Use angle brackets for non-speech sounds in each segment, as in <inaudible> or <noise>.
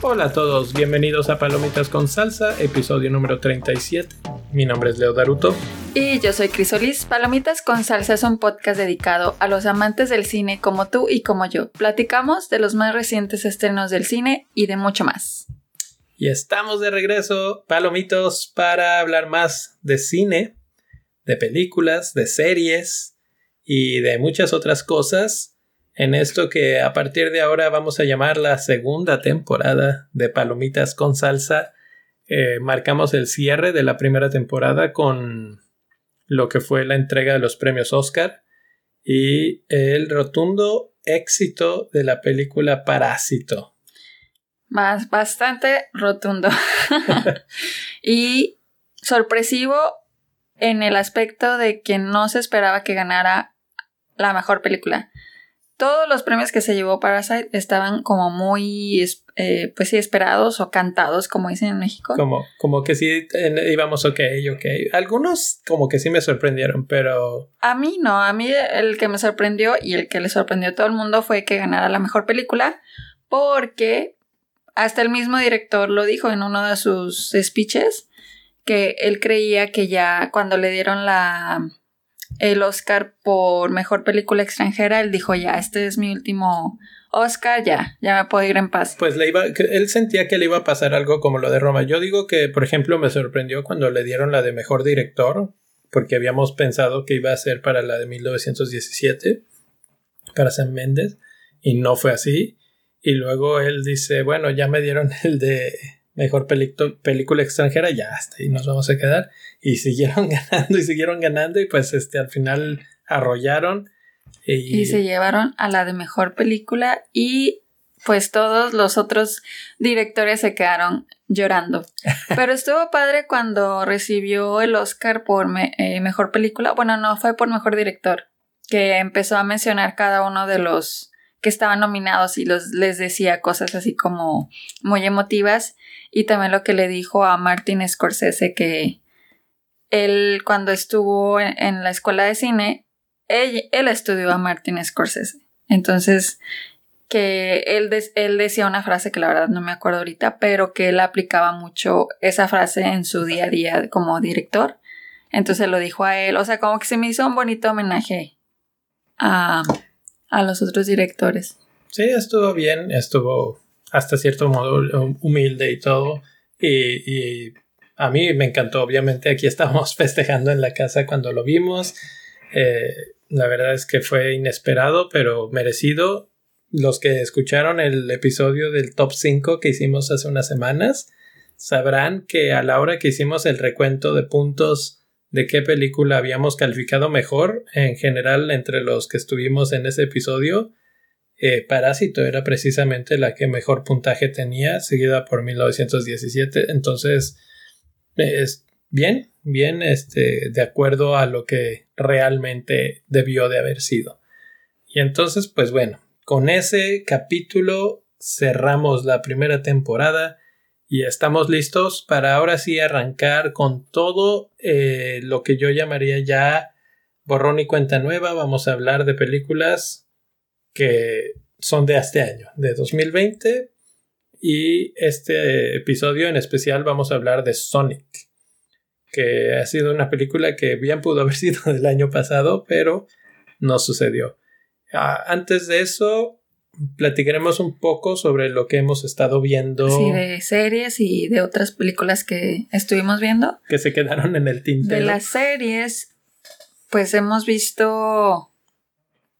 Hola a todos, bienvenidos a Palomitas con Salsa, episodio número 37. Mi nombre es Leo Daruto. Y yo soy Crisolis. Palomitas con Salsa es un podcast dedicado a los amantes del cine como tú y como yo. Platicamos de los más recientes estrenos del cine y de mucho más. Y estamos de regreso, Palomitos, para hablar más de cine, de películas, de series y de muchas otras cosas en esto que a partir de ahora vamos a llamar la segunda temporada de Palomitas con Salsa. Eh, marcamos el cierre de la primera temporada con lo que fue la entrega de los premios Oscar y el rotundo éxito de la película Parásito. Más, bastante rotundo. <laughs> y sorpresivo en el aspecto de que no se esperaba que ganara la mejor película todos los premios que se llevó Parasite estaban como muy, eh, pues sí, esperados o cantados, como dicen en México. Como, como que sí íbamos ok, ok. Algunos como que sí me sorprendieron, pero... A mí no, a mí el que me sorprendió y el que le sorprendió a todo el mundo fue que ganara la mejor película, porque hasta el mismo director lo dijo en uno de sus speeches, que él creía que ya cuando le dieron la el Oscar por mejor película extranjera, él dijo ya, este es mi último Oscar, ya, ya me puedo ir en paz. Pues le iba, él sentía que le iba a pasar algo como lo de Roma. Yo digo que, por ejemplo, me sorprendió cuando le dieron la de mejor director, porque habíamos pensado que iba a ser para la de 1917, para Sam Méndez, y no fue así. Y luego él dice, bueno, ya me dieron el de mejor película extranjera, ya hasta ahí nos vamos a quedar. Y siguieron <laughs> ganando y siguieron ganando y pues este al final arrollaron. Y, se llevaron a la de mejor película y pues todos los otros directores se quedaron llorando. <laughs> Pero estuvo padre cuando recibió el Oscar por eh, mejor película. Bueno, no fue por mejor director, que empezó a mencionar cada uno de los que estaban nominados y los, les decía cosas así como muy emotivas y también lo que le dijo a Martin Scorsese que él cuando estuvo en, la escuela de cine, él, estudió a Martin Scorsese. Entonces, que él, él decía una frase que la verdad no me acuerdo ahorita, pero que él aplicaba mucho esa frase en su día a día como director. Entonces lo dijo a él, o sea, como que se me hizo un bonito homenaje a, a los otros directores. Sí, estuvo bien, estuvo hasta cierto modo humilde y todo. Y, a mí me encantó, obviamente aquí <laughs> estábamos festejando en la casa cuando lo vimos. Eh, la verdad es que fue inesperado, pero merecido. Los que escucharon el episodio del top 5 que hicimos hace unas semanas sabrán que a la hora que hicimos el recuento de puntos de qué película habíamos calificado mejor en general entre los que estuvimos en ese episodio, eh, Parásito era precisamente la que mejor puntaje tenía, seguida por 1917. Entonces, es bien, bien, este, de acuerdo a lo que realmente debió de haber sido. Y entonces, pues bueno, con ese capítulo cerramos la primera temporada y estamos listos para ahora sí arrancar con todo eh, lo que yo llamaría ya borrón y cuenta nueva. Vamos a hablar de películas que son de este año, de 2020. Y este episodio en especial vamos a hablar de Sonic, que ha sido una película que bien pudo haber <laughs> sido del año pasado, pero no sucedió. Ah, antes de eso, platicaremos un poco sobre lo que hemos estado viendo. Sí, de series y de otras películas que estuvimos viendo. Que se quedaron en el tintero. De las series, pues hemos visto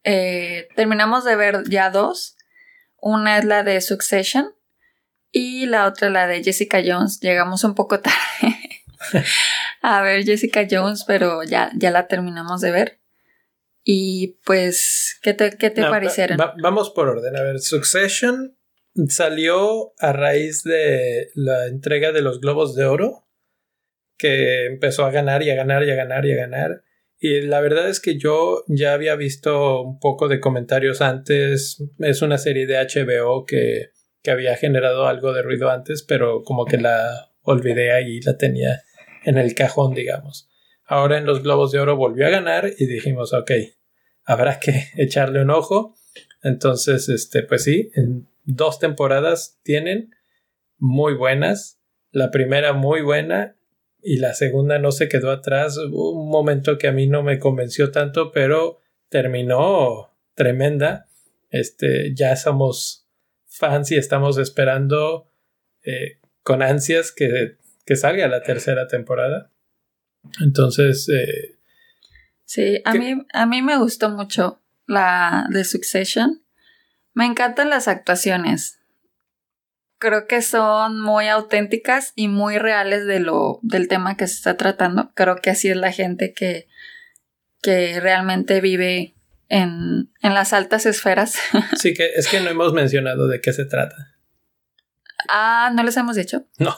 eh, terminamos de ver ya dos. Una es la de Succession y la otra la de Jessica Jones. Llegamos un poco tarde <laughs> a ver Jessica Jones, pero ya, ya la terminamos de ver. Y pues, ¿qué te, qué te parecieron? vamos por orden. A ver, Succession salió a raíz de la entrega de los Globos de Oro, que empezó a ganar y a ganar y a ganar y a ganar. Y la verdad es que yo ya había visto un poco de comentarios antes. Es una serie de HBO que, que había generado algo de ruido antes, pero como que la olvidé ahí, la tenía en el cajón, digamos. Ahora en los Globos de Oro volvió a ganar y dijimos, ok, habrá que <laughs> echarle un ojo. Entonces, este, pues sí, en dos temporadas tienen muy buenas. La primera muy buena y la segunda no se quedó atrás. Hubo un momento que a mí no me convenció tanto, pero terminó tremenda. Este, ya somos fans y estamos esperando eh, con ansias que, que, salga la tercera temporada. Entonces. Eh, sí, a mí, a mí me gustó mucho la de Succession. Me encantan las actuaciones. Creo que son muy auténticas y muy reales de lo, del tema que se está tratando. Creo que así es la gente que, que realmente vive en, en las altas esferas. <laughs> Sí, que es que no hemos mencionado de qué se trata. Ah, ¿no les hemos dicho? No.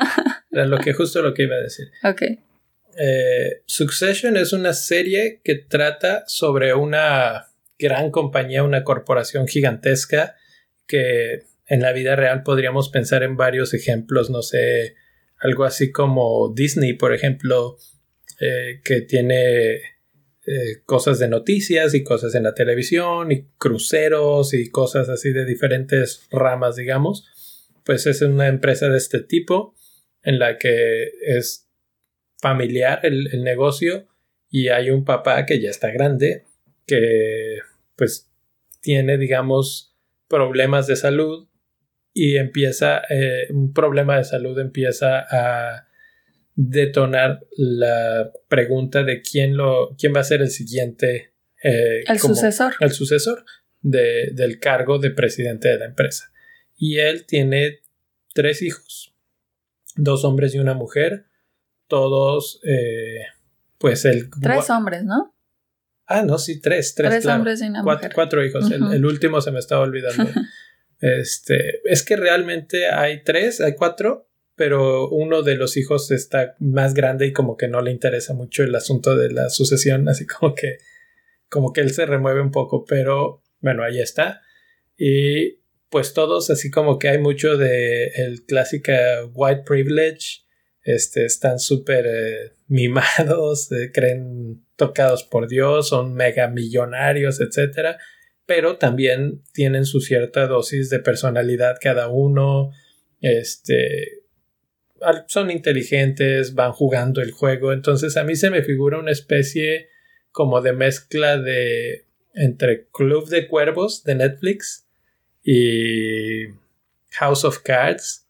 <laughs> Era lo que justo lo que iba a decir. Ok. Eh, Succession es una serie que trata sobre una gran compañía, una corporación gigantesca que en la vida real podríamos pensar en varios ejemplos, no sé, algo así como Disney, por ejemplo, eh, que tiene eh, cosas de noticias y cosas en la televisión y cruceros y cosas así de diferentes ramas, digamos. Pues es una empresa de este tipo en la que es familiar el, el negocio y hay un papá que ya está grande que pues tiene digamos problemas de salud y empieza eh, un problema de salud empieza a detonar la pregunta de quién lo quién va a ser el siguiente eh, el sucesor. el sucesor de, del cargo de presidente de la empresa. Y él tiene tres hijos dos hombres y una mujer todos eh, pues el tres hombres no ah no sí tres tres, tres hombres y una cuatro, mujer. cuatro hijos el, el, último se me estaba olvidando. <laughs> Este es que realmente hay tres hay cuatro pero uno de los hijos está más grande y como que no le interesa mucho el asunto de la sucesión, así como que como que él se remueve un poco, pero bueno, ahí está. Y pues todos así como que hay mucho de el clásica white privilege, este están súper eh, mimados, eh, creen tocados por Dios, son mega millonarios, etcétera, pero también tienen su cierta dosis de personalidad cada uno, este son inteligentes, van jugando el juego, entonces a mí se me figura una especie como de mezcla de entre Club de Cuervos de Netflix y House of Cards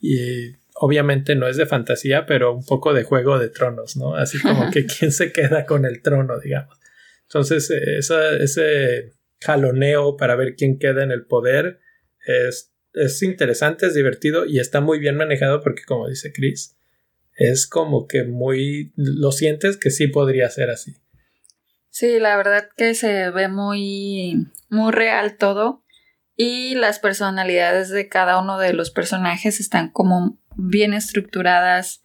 y obviamente no es de fantasía, pero un poco de juego de tronos, ¿no? Así como que <laughs> quién se queda con el trono, digamos. Entonces, ese jaloneo para ver quién queda en el poder es es interesante, es divertido y está muy bien manejado porque como dice Chris, es como que muy... lo sientes que sí podría ser así. Sí, la verdad que se ve muy, muy real todo y las personalidades de cada uno de los personajes están como bien estructuradas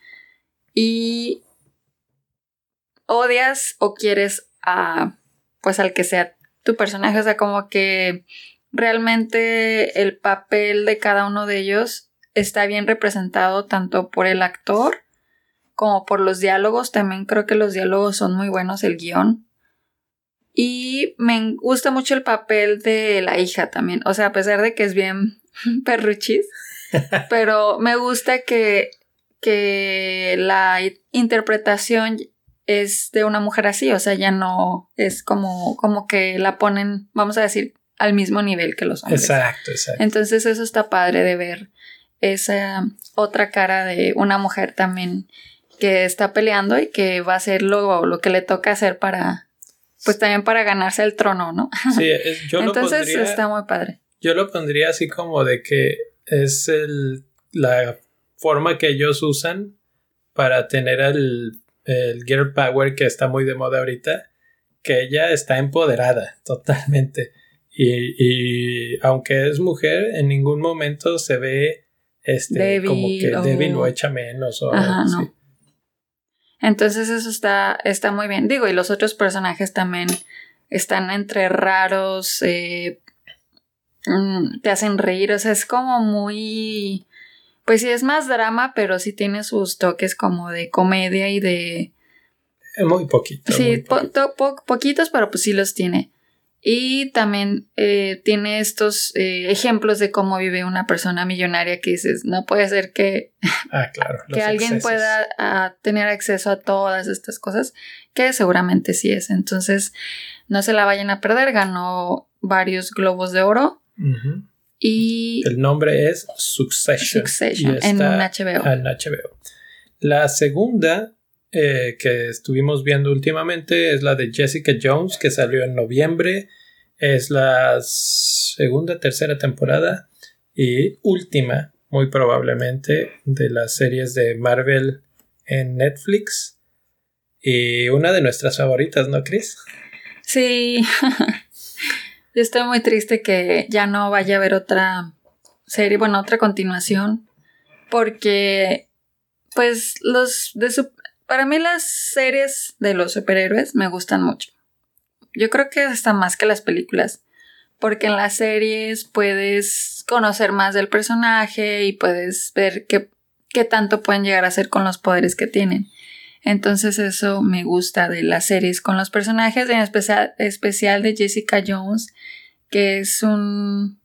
y odias o quieres a pues al que sea tu personaje, o sea, como que realmente el papel de cada uno de ellos está bien representado tanto por el actor como por los diálogos. También creo que los diálogos son muy buenos, el guion. Y me gusta mucho el papel de la hija también. O sea, a pesar de que es bien <laughs> perruchis, <laughs> pero me gusta que, que la interpretación es de una mujer así. O sea, ya no es como, como que la ponen, vamos a decir, al mismo nivel que los hombres. Exacto, exacto. Entonces eso está padre de ver esa otra cara de una mujer también que está peleando y que va a hacer lo, lo que le toca hacer para, pues también para ganarse el trono, ¿no? Sí, yo Entonces está muy padre. Yo lo pondría así como de que es el, la forma que ellos usan para tener el, el girl power que está muy de moda ahorita, que ella está empoderada <laughs> totalmente. Y, aunque es mujer, en ningún momento se ve este como que débil o echa menos o así. Entonces eso está, está muy bien. Digo, y los otros personajes también están entre raros, eh, mm, te hacen reír, o sea, es como muy... Pues sí, es más drama, pero sí tiene sus toques como de comedia y de Muy poquito. Sí, poquitos, pero pues sí los tiene. Y también eh, tiene estos eh, ejemplos de cómo vive una persona millonaria que dices, no puede ser que, ah, claro, <laughs> que alguien pueda ah, tener acceso a todas estas cosas, que seguramente sí es. Entonces, no se la vayan a perder, ganó varios globos de oro. Y el nombre es Succession. Succession en HBO. En HBO. La segunda eh, que estuvimos viendo últimamente es la de Jessica Jones, que salió en noviembre. Es la segunda, tercera temporada y última, muy probablemente, de las series de Marvel en Netflix. Y una de nuestras favoritas, ¿no, Chris? Sí. <laughs> Yo estoy muy triste que ya no vaya a haber otra serie, bueno, otra continuación, porque pues los de su, para mí las series de los superhéroes me gustan mucho. Yo creo que hasta más que las películas. Porque en las series puedes conocer más del personaje y puedes ver qué, qué tanto pueden llegar a hacer con los poderes que tienen. Entonces eso me gusta de las series con los personajes, en especial, especial de Jessica Jones, que es un,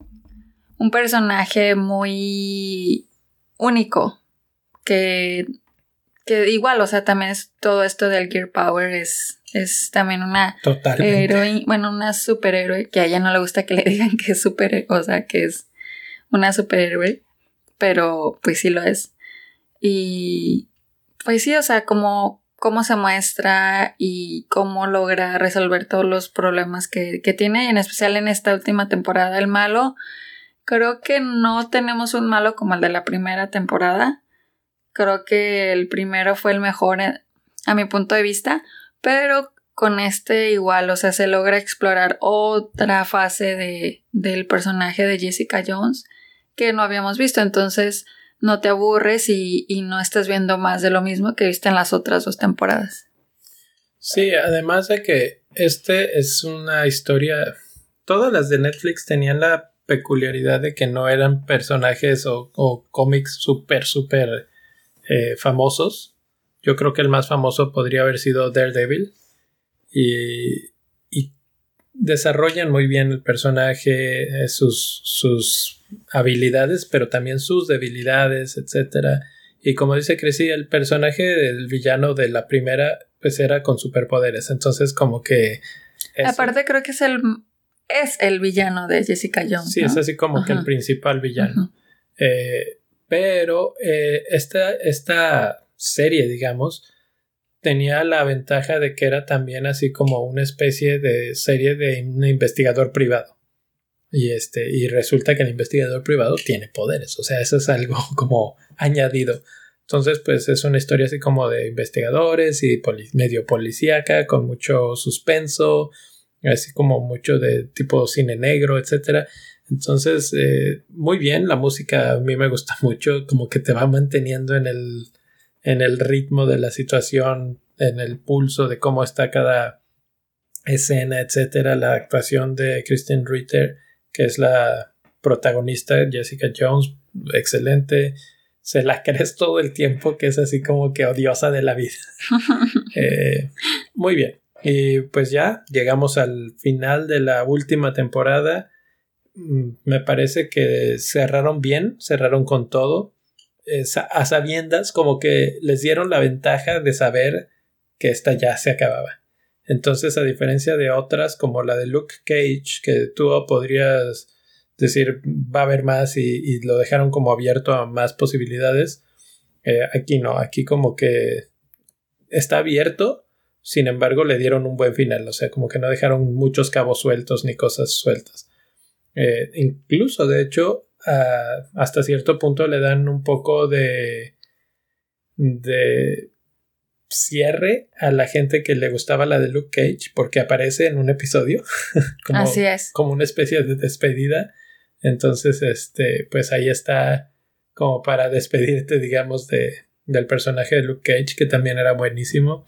un personaje muy único, que que igual, o sea, también es todo esto del Gear Power es, es también una heroína, bueno, una superhéroe, que a ella no le gusta que le <laughs> digan que es superhéroe, o sea, que es una superhéroe, pero pues sí lo es. Y pues sí, o sea, como cómo se muestra y cómo logra resolver todos los problemas que, que tiene, en especial en esta última temporada. El malo, creo que no tenemos un malo como el de la primera temporada Creo que el primero fue el mejor eh, a mi punto de vista, pero con este igual, o sea, se logra explorar otra fase de, del personaje de Jessica Jones que no habíamos visto, entonces no te aburres y, no estás viendo más de lo mismo que viste en las otras dos temporadas. Sí, además de que este es una historia, todas las de Netflix tenían la peculiaridad de que no eran personajes o, o cómics súper, súper eh, famosos. Yo creo que el más famoso podría haber sido Daredevil. Y, y desarrollan muy bien el personaje, eh, sus, sus habilidades, pero también sus debilidades, etc. Y como dice Cressy, el personaje del villano de la primera, pues era con superpoderes. Entonces, como que. Aparte, creo que es el. Es el villano de Jessica Jones. Sí, es así como que el principal villano. eh, pero eh, esta, esta serie, digamos, tenía la ventaja de que era también así como una especie de serie de un investigador privado. Y este, y resulta que el investigador privado tiene poderes. O sea, eso es algo <laughs> como añadido. Entonces, pues es una historia así como de investigadores y medio policíaca, con mucho suspenso, así como mucho de tipo cine negro, etcétera. Entonces, eh, muy bien, la música a mí me gusta <laughs> mucho, como que te va manteniendo en el, en el ritmo de la situación, en el pulso de cómo está cada escena, etcétera. La actuación de Kristen Ritter, que es la protagonista, Jessica Jones, excelente. Se la <laughs> crees todo el tiempo, que es así como que odiosa de la vida. <laughs> Eh, muy bien. Y pues ya llegamos al final de la última temporada me parece que cerraron bien, cerraron con todo, a sabiendas, como que les dieron la ventaja de saber que esta ya se acababa. Entonces, a diferencia de otras como la de Luke Cage, que tú podrías decir va a haber más y, lo dejaron como abierto a más posibilidades, eh, aquí no, aquí como que está abierto, sin embargo le dieron un buen final, o sea, como que no dejaron muchos cabos sueltos ni cosas sueltas. Eh, incluso, de hecho, hasta cierto punto le dan un poco de, de cierre a la gente que le gustaba la de Luke Cage porque aparece en un episodio <laughs> como, Así es. como una especie de despedida. Entonces este pues ahí está como para despedirte digamos de, del personaje de Luke Cage que también era buenísimo.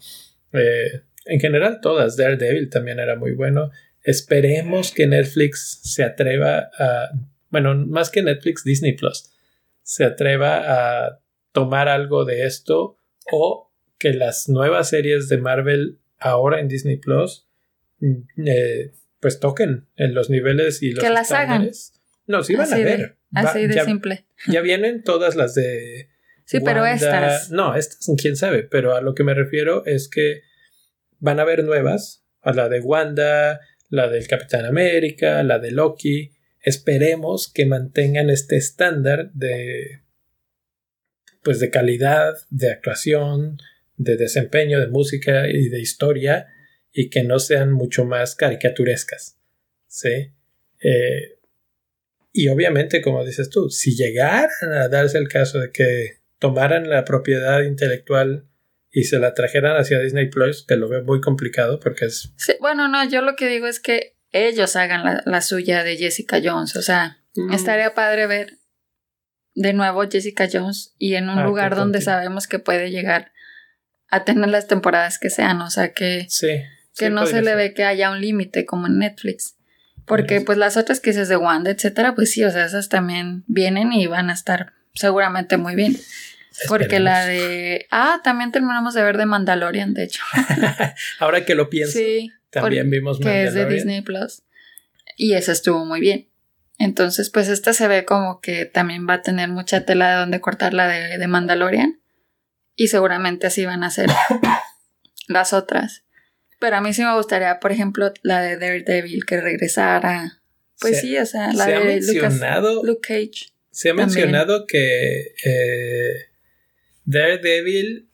Eh, en general todas. Daredevil también era muy bueno Esperemos que Netflix se atreva a, bueno, más que Netflix, Disney Plus, se atreva a tomar algo de esto o que las nuevas series de Marvel ahora en Disney Plus mm, eh, pues toquen en los niveles y los que las hagan. No, sí van a ver. así de simple. Ya vienen todas las de. Sí, pero estas. No, estas, quién sabe. Pero a lo que me refiero es que van a haber nuevas. A la de Wanda, la del Capitán América, la de Loki. Esperemos que mantengan este estándar de. Pues de calidad, de actuación, de desempeño, de música y de historia. Y que no sean mucho más caricaturescas. ¿Sí? Eh, y obviamente, como dices tú, si llegaran a darse el caso de que tomaran la propiedad intelectual y se la trajeran hacia Disney Plus, que lo veo muy complicado porque es... bueno, no, yo lo que digo es que ellos hagan la, suya de Jessica Jones, o sea, mm. estaría padre ver de nuevo Jessica Jones y en un ah, lugar donde sabemos que puede llegar a tener las temporadas que sean, o sea, que, sí, que no se le ve que haya un límite como en Netflix. Porque pues las otras que dices de Wanda, etcétera, pues sí, o sea, esas también vienen y van a estar seguramente muy bien. Porque la de... Ah, también terminamos de ver de Mandalorian, de hecho. <laughs> Ahora que lo pienso. Sí. También vimos Mandalorian. Que es de Disney Plus. Y esa estuvo muy bien. Entonces, pues esta se ve como que también va a tener mucha tela de donde cortar la de, de Mandalorian. Y seguramente así van a ser <coughs> las otras. Pero a mí sí me gustaría, por ejemplo, la de Daredevil que regresara. Pues sí, o sea, la de mencionado, Luke Cage. Se ha mencionado que eh, Daredevil,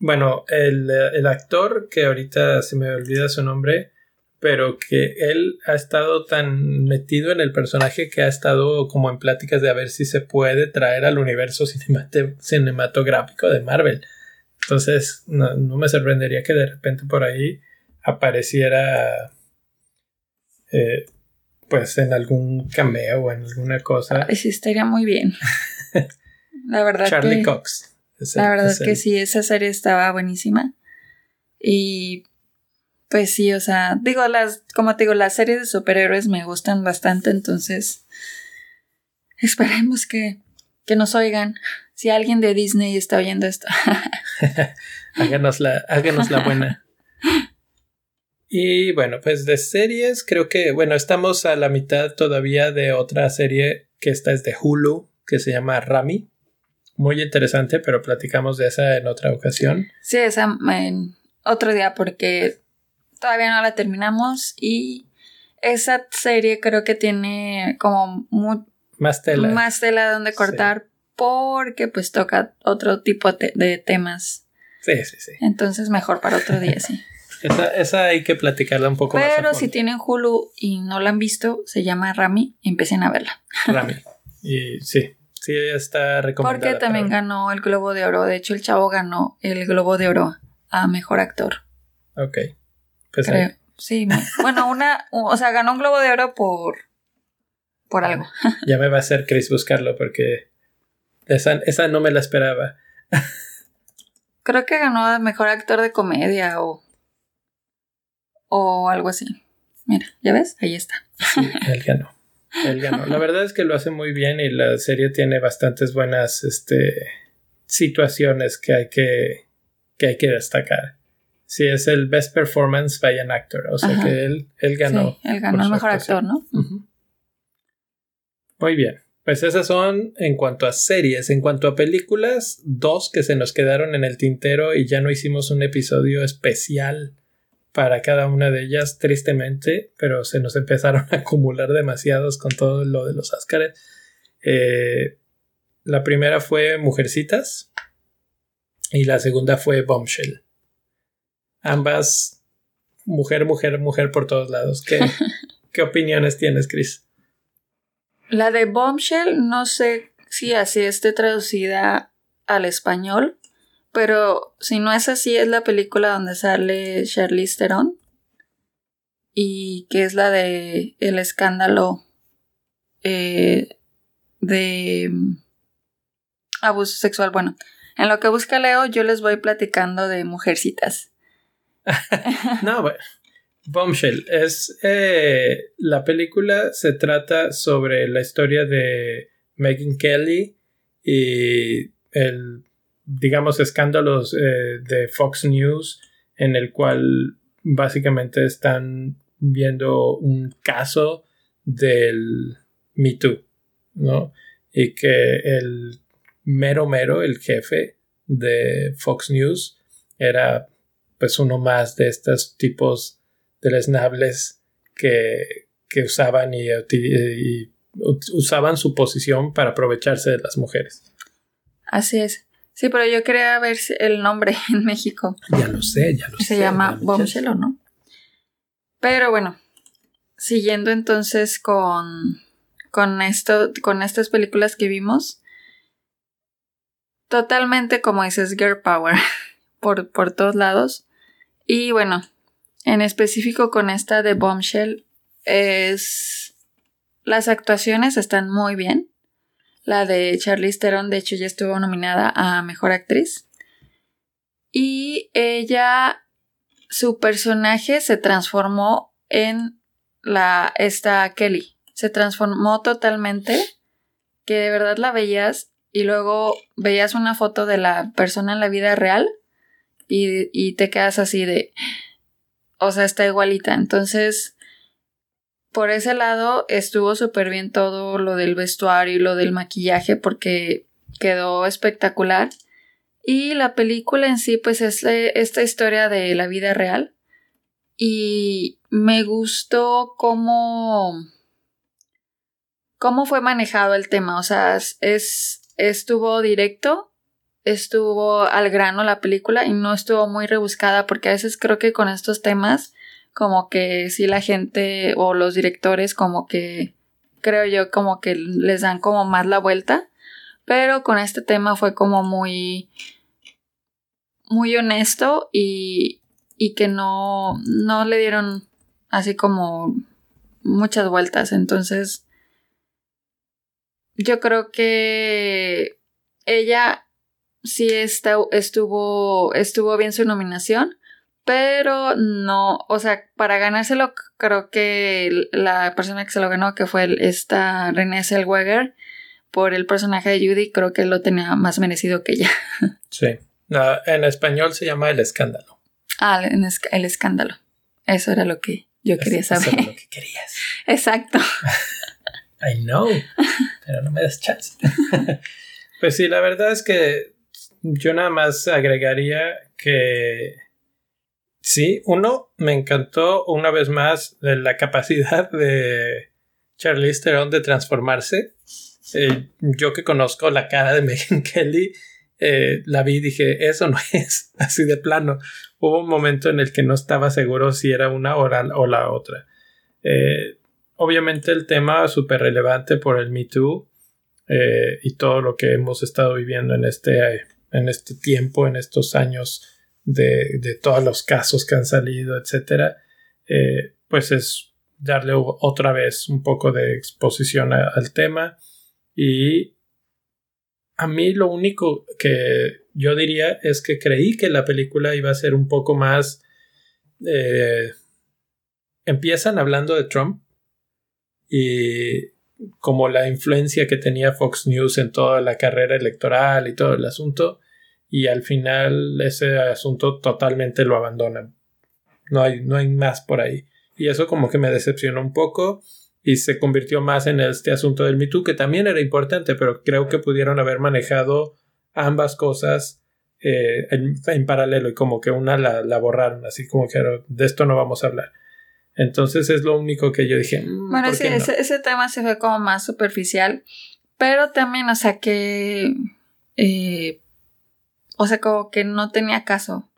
bueno, el, el, actor que ahorita se me olvida su nombre, pero que él ha estado tan metido en el personaje que ha estado como en pláticas de a ver si se puede traer al universo cinematográfico de Marvel. Entonces, no, me sorprendería que de repente por ahí apareciera, eh, pues, en algún cameo o en alguna cosa. sí, estaría muy bien. <laughs> la verdad Charlie Cox. la verdad es que sí, esa serie estaba buenísima. Y pues sí, o sea, digo, las, como te digo, las series de superhéroes me gustan bastante, entonces <laughs> esperemos que, que nos oigan. Si alguien de Disney está oyendo esto. <laughs> háganos, la, háganos la buena. <laughs> Y bueno, pues de series, creo que, bueno, estamos a la mitad todavía de otra serie que esta es de Hulu, que se llama Rami. Muy interesante, pero platicamos de esa en otra ocasión. Sí, esa en otro día porque todavía no la terminamos y esa serie creo que tiene como más tela. Más tela donde cortar porque pues toca otro tipo de temas Sí, sí, sí. Entonces mejor para otro día, sí. <laughs> esa, hay que platicarla un poco más. Pero si tienen Hulu y no la han visto, se llama Rami, empiecen a verla. Rami. Y sí, sí, está recomendada. Porque también ganó el Globo de Oro. De hecho, el chavo ganó el Globo de Oro a Mejor Actor. Ok. Pues Creo. Sí, bueno, una, o sea, ganó un Globo de Oro por, por algo. <laughs> Ya me va a hacer Chris buscarlo porque esa, esa no me la esperaba. Creo que ganó mejor actor de comedia o. o algo así. Mira, ¿ya ves? Ahí está. él ganó. Él ganó. La verdad es que lo hace muy bien y la serie tiene bastantes buenas este, situaciones que hay que, que hay que destacar. Sí, es el Best Performance by an Actor. O sea que él, él ganó. Sí, él ganó el mejor actor, ¿no? Muy bien. Pues esas son en cuanto a series. En cuanto a películas, dos que se nos quedaron en el tintero y ya no hicimos un episodio especial para cada una de ellas, tristemente, pero se nos empezaron a acumular demasiados con todo lo de los Oscars. Eh, la primera fue Mujercitas y la segunda fue Bombshell. Ambas mujer, mujer, mujer por todos lados. ¿Qué, <laughs> ¿qué opiniones tienes, Chris? La de Bombshell no sé si así esté traducida al español, pero si no es así es la película donde sale Charlize Theron y que es la de el escándalo eh, de abuso sexual. Bueno, en lo que busca Leo yo les voy platicando de mujercitas. <laughs> no, bueno. Bombshell es eh, la película se trata sobre la historia de Megan Kelly y el digamos, escándalos eh, de Fox News en el cual básicamente están viendo un caso del Me Too, ¿no? Y que el mero mero, el jefe de Fox News, era pues uno más de estos tipos de lesnables que, que usaban y, y usaban su posición para aprovecharse de las mujeres. Así es. Sí, pero yo quería ver el nombre <laughs> en México. Ya lo sé, ya lo sé. Se llama Bombshell, ¿no? Pero bueno, siguiendo entonces con, con esto, con estas películas que vimos, totalmente como dices, Girl Power, <laughs> por, por todos lados. Y bueno, en específico con esta de Bombshell, es... Las actuaciones están muy bien. La de Charlize Theron, de hecho, ya estuvo nominada a Mejor Actriz. Y ella, su personaje se transformó en la, esta Kelly. Se transformó totalmente, que de verdad la veías y luego veías una foto de la persona en la vida real y, y te quedas así de, o sea, está igualita. Entonces, por ese lado estuvo súper bien todo lo del vestuario y lo del maquillaje porque quedó espectacular. Y la película en sí, pues es esta historia de la vida real. Y me gustó cómo. cómo fue manejado el tema. O sea, es. estuvo directo. Estuvo al grano la película y no estuvo muy rebuscada porque a veces creo que con estos temas como que sí la gente o los directores como que creo yo como que les dan como más la vuelta, pero con este tema fue como muy muy honesto y, y que no no le dieron así como muchas vueltas, entonces yo creo que ella sí está, estuvo estuvo bien su nominación pero no, o sea, para ganárselo creo que la persona que se lo ganó, que fue esta Renée Zellweger, por el personaje de Judy, creo que lo tenía más merecido que ella. <laughs> Sí. en español se llama El Escándalo. Ah, el escándalo. Eso era lo que yo quería saber. Eso era lo que <laughs> querías. Exacto. <laughs> I know, pero no me das chance. pues sí, la verdad es que yo nada más agregaría que Sí, uno, me encantó una vez más de la capacidad de Charlize Theron de transformarse. Eh, yo que conozco la cara de <laughs> Megan Kelly, eh, la vi y dije, eso no <laughs> es así de plano. Hubo un momento en el que no estaba seguro si era una oral o la otra. Eh, obviamente el tema súper relevante por el Me Too y todo lo que hemos estado viviendo en este, en este tiempo, en estos años de, todos los casos que han salido, etcétera, eh, pues es darle otra vez un poco de exposición al tema. Y a mí lo único que yo diría es que creí que la película iba a ser un poco más eh, empiezan hablando de Trump y como la influencia que tenía Fox News en toda la carrera electoral y todo el asunto y al final ese asunto totalmente lo abandonan. No hay, no hay más por ahí. Y eso como que me decepcionó un poco y se convirtió más en este asunto del Me que también era importante, pero creo que pudieron haber manejado ambas cosas eh, en, paralelo y como que una la, la, borraron, así como que de esto no vamos a hablar. Entonces es lo único que yo dije. Mm, bueno, sí, ese, ese, tema se fue como más superficial, pero también, o sea, que eh, o sea, como que no tenía caso.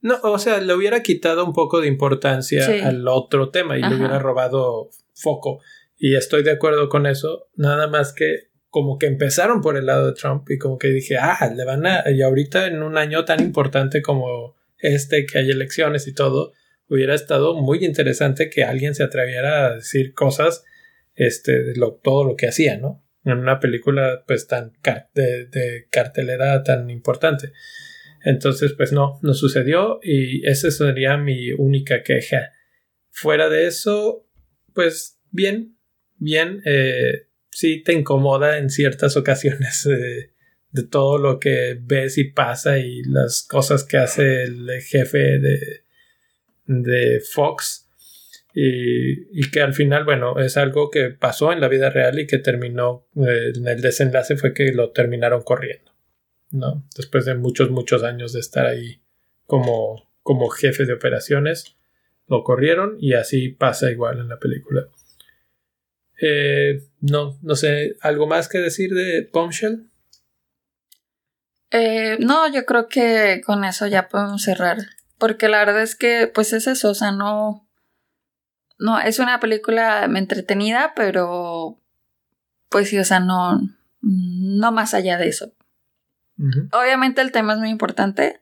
No, o sea, le hubiera quitado un poco de importancia al otro tema y le hubiera robado foco. Y estoy de acuerdo con eso. Nada más que como que empezaron por el lado de Trump y como que dije, ah, le van a... Y ahorita en un año tan importante como este, que hay elecciones y todo, hubiera estado muy interesante que alguien se atreviera a decir cosas, este, de lo, todo lo que hacía, ¿no? En una película pues tan de, cartelera tan importante. Entonces pues no, no sucedió y esa sería mi única queja. Fuera de eso, pues bien, bien, eh, sí te incomoda en ciertas <laughs> ocasiones de todo lo que ves y pasa y las cosas que hace el jefe de, de Fox. Y, y, que al final, bueno, es algo que pasó en la vida real y que terminó, eh, en el desenlace fue que lo terminaron corriendo, ¿no? Después de muchos, muchos años de estar ahí como, como jefe de operaciones, lo corrieron y así pasa igual en la película. Eh, no, no sé, ¿algo más que decir de Bombshell? Eh, no, yo creo que con eso ya podemos cerrar. Porque la verdad es que, pues es eso, o sea, no. No, es una película entretenida, pero. Pues sí, o sea, no. No más allá de eso. Obviamente el tema es muy importante.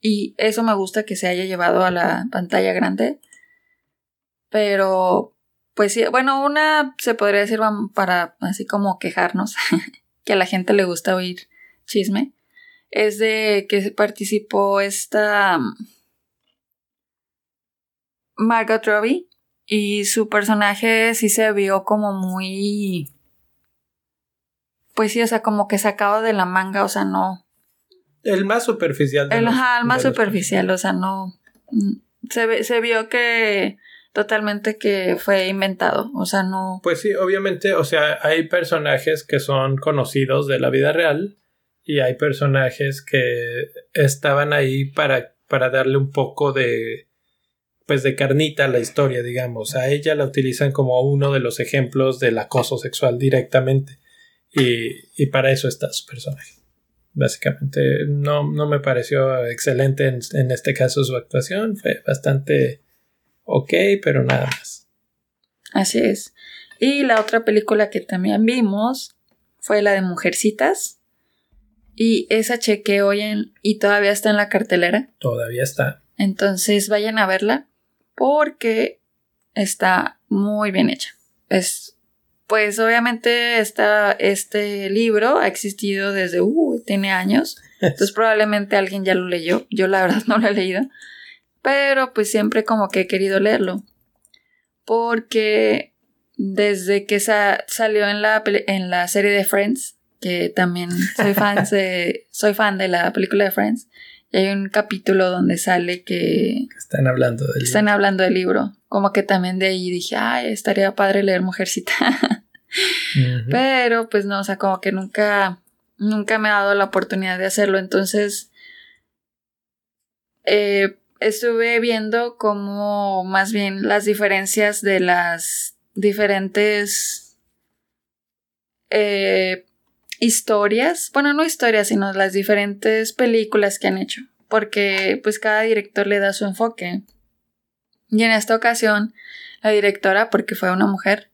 Y eso me gusta que se haya llevado a la pantalla grande. Pero. Pues sí, bueno, una se podría decir para así como quejarnos. <laughs> que a la gente le gusta oír chisme es de que participó esta mm, Margot Robbie y su personaje sí se vio como muy pues sí, o sea, como que sacado de la manga, o sea, no. El más superficial de el, más superficial, o sea, no. Mm, se, se vio que totalmente que fue inventado, o sea, no. Pues sí, obviamente, o sea, hay personajes que son conocidos de la vida real y hay personajes que estaban ahí para, para darle un poco de pues de carnita la historia, digamos. A ella la utilizan como uno de los ejemplos del acoso sexual directamente. Y, y para eso está su personaje. Básicamente, no, no me pareció excelente en, en este caso su actuación. Fue bastante ok, pero nada más. Así es. Y la otra película que también vimos fue la de Mujercitas y esa cheque hoy en, y todavía está en la cartelera. Todavía está. Entonces vayan a verla porque está muy bien hecha. Es, pues obviamente está, este libro ha existido desde, uh, tiene años. Entonces probablemente alguien ya lo leyó. Yo la verdad <laughs> no lo he leído. Pero pues siempre como que he querido leerlo. Porque desde que salió en la, en la serie de Friends, que también soy fan <laughs> de, soy fan de la película de Friends. Y hay un capítulo donde sale que... Están hablando del Están hablando del libro. Como que también de ahí dije, ay, estaría padre leer Mujercita. <laughs> Pero pues no, o sea, como que nunca, nunca me ha dado la oportunidad de hacerlo. Entonces, eh, estuve viendo como más bien las diferencias de las diferentes eh, historias, bueno, no historias, sino las diferentes películas que han hecho, porque pues cada director le da su enfoque. Y en esta ocasión, la directora, porque fue una mujer,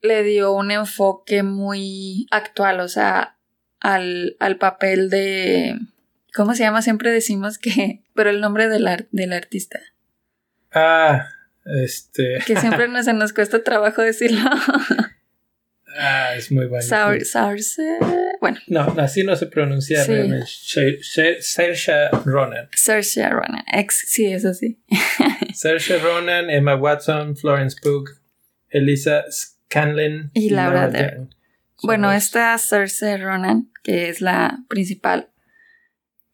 le dio un enfoque muy actual, o sea, al, al papel de... ¿Cómo se llama? Siempre decimos que... <laughs> Pero el nombre del, del artista. Ah, este... Que siempre <laughs> nos, nos cuesta trabajo decirlo. <laughs> Ah, es muy bueno. Sarse. Bueno. No, así no se pronuncia sí. Saoirse Ronan. Saoirse Ronan. Ex, sí, es así. <laughs> Saoirse Ronan, Emma Watson, Florence Pugh, Elisa Scanlon y Laura Dern. Bueno, esta Saoirse Ronan, que es la principal,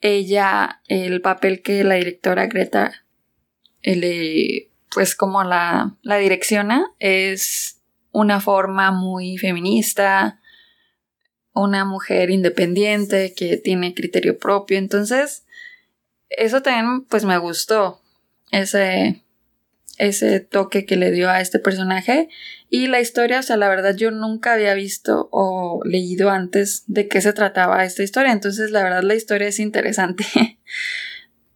ella, el papel que la directora Greta, le, pues como la, la direcciona, es una forma muy feminista, una mujer independiente que tiene criterio propio. Entonces, eso también pues me gustó, ese, ese toque que le dio a este personaje. Y la historia, o sea, la verdad yo nunca había visto o leído antes de qué se trataba esta historia. Entonces, la verdad la historia es interesante <laughs>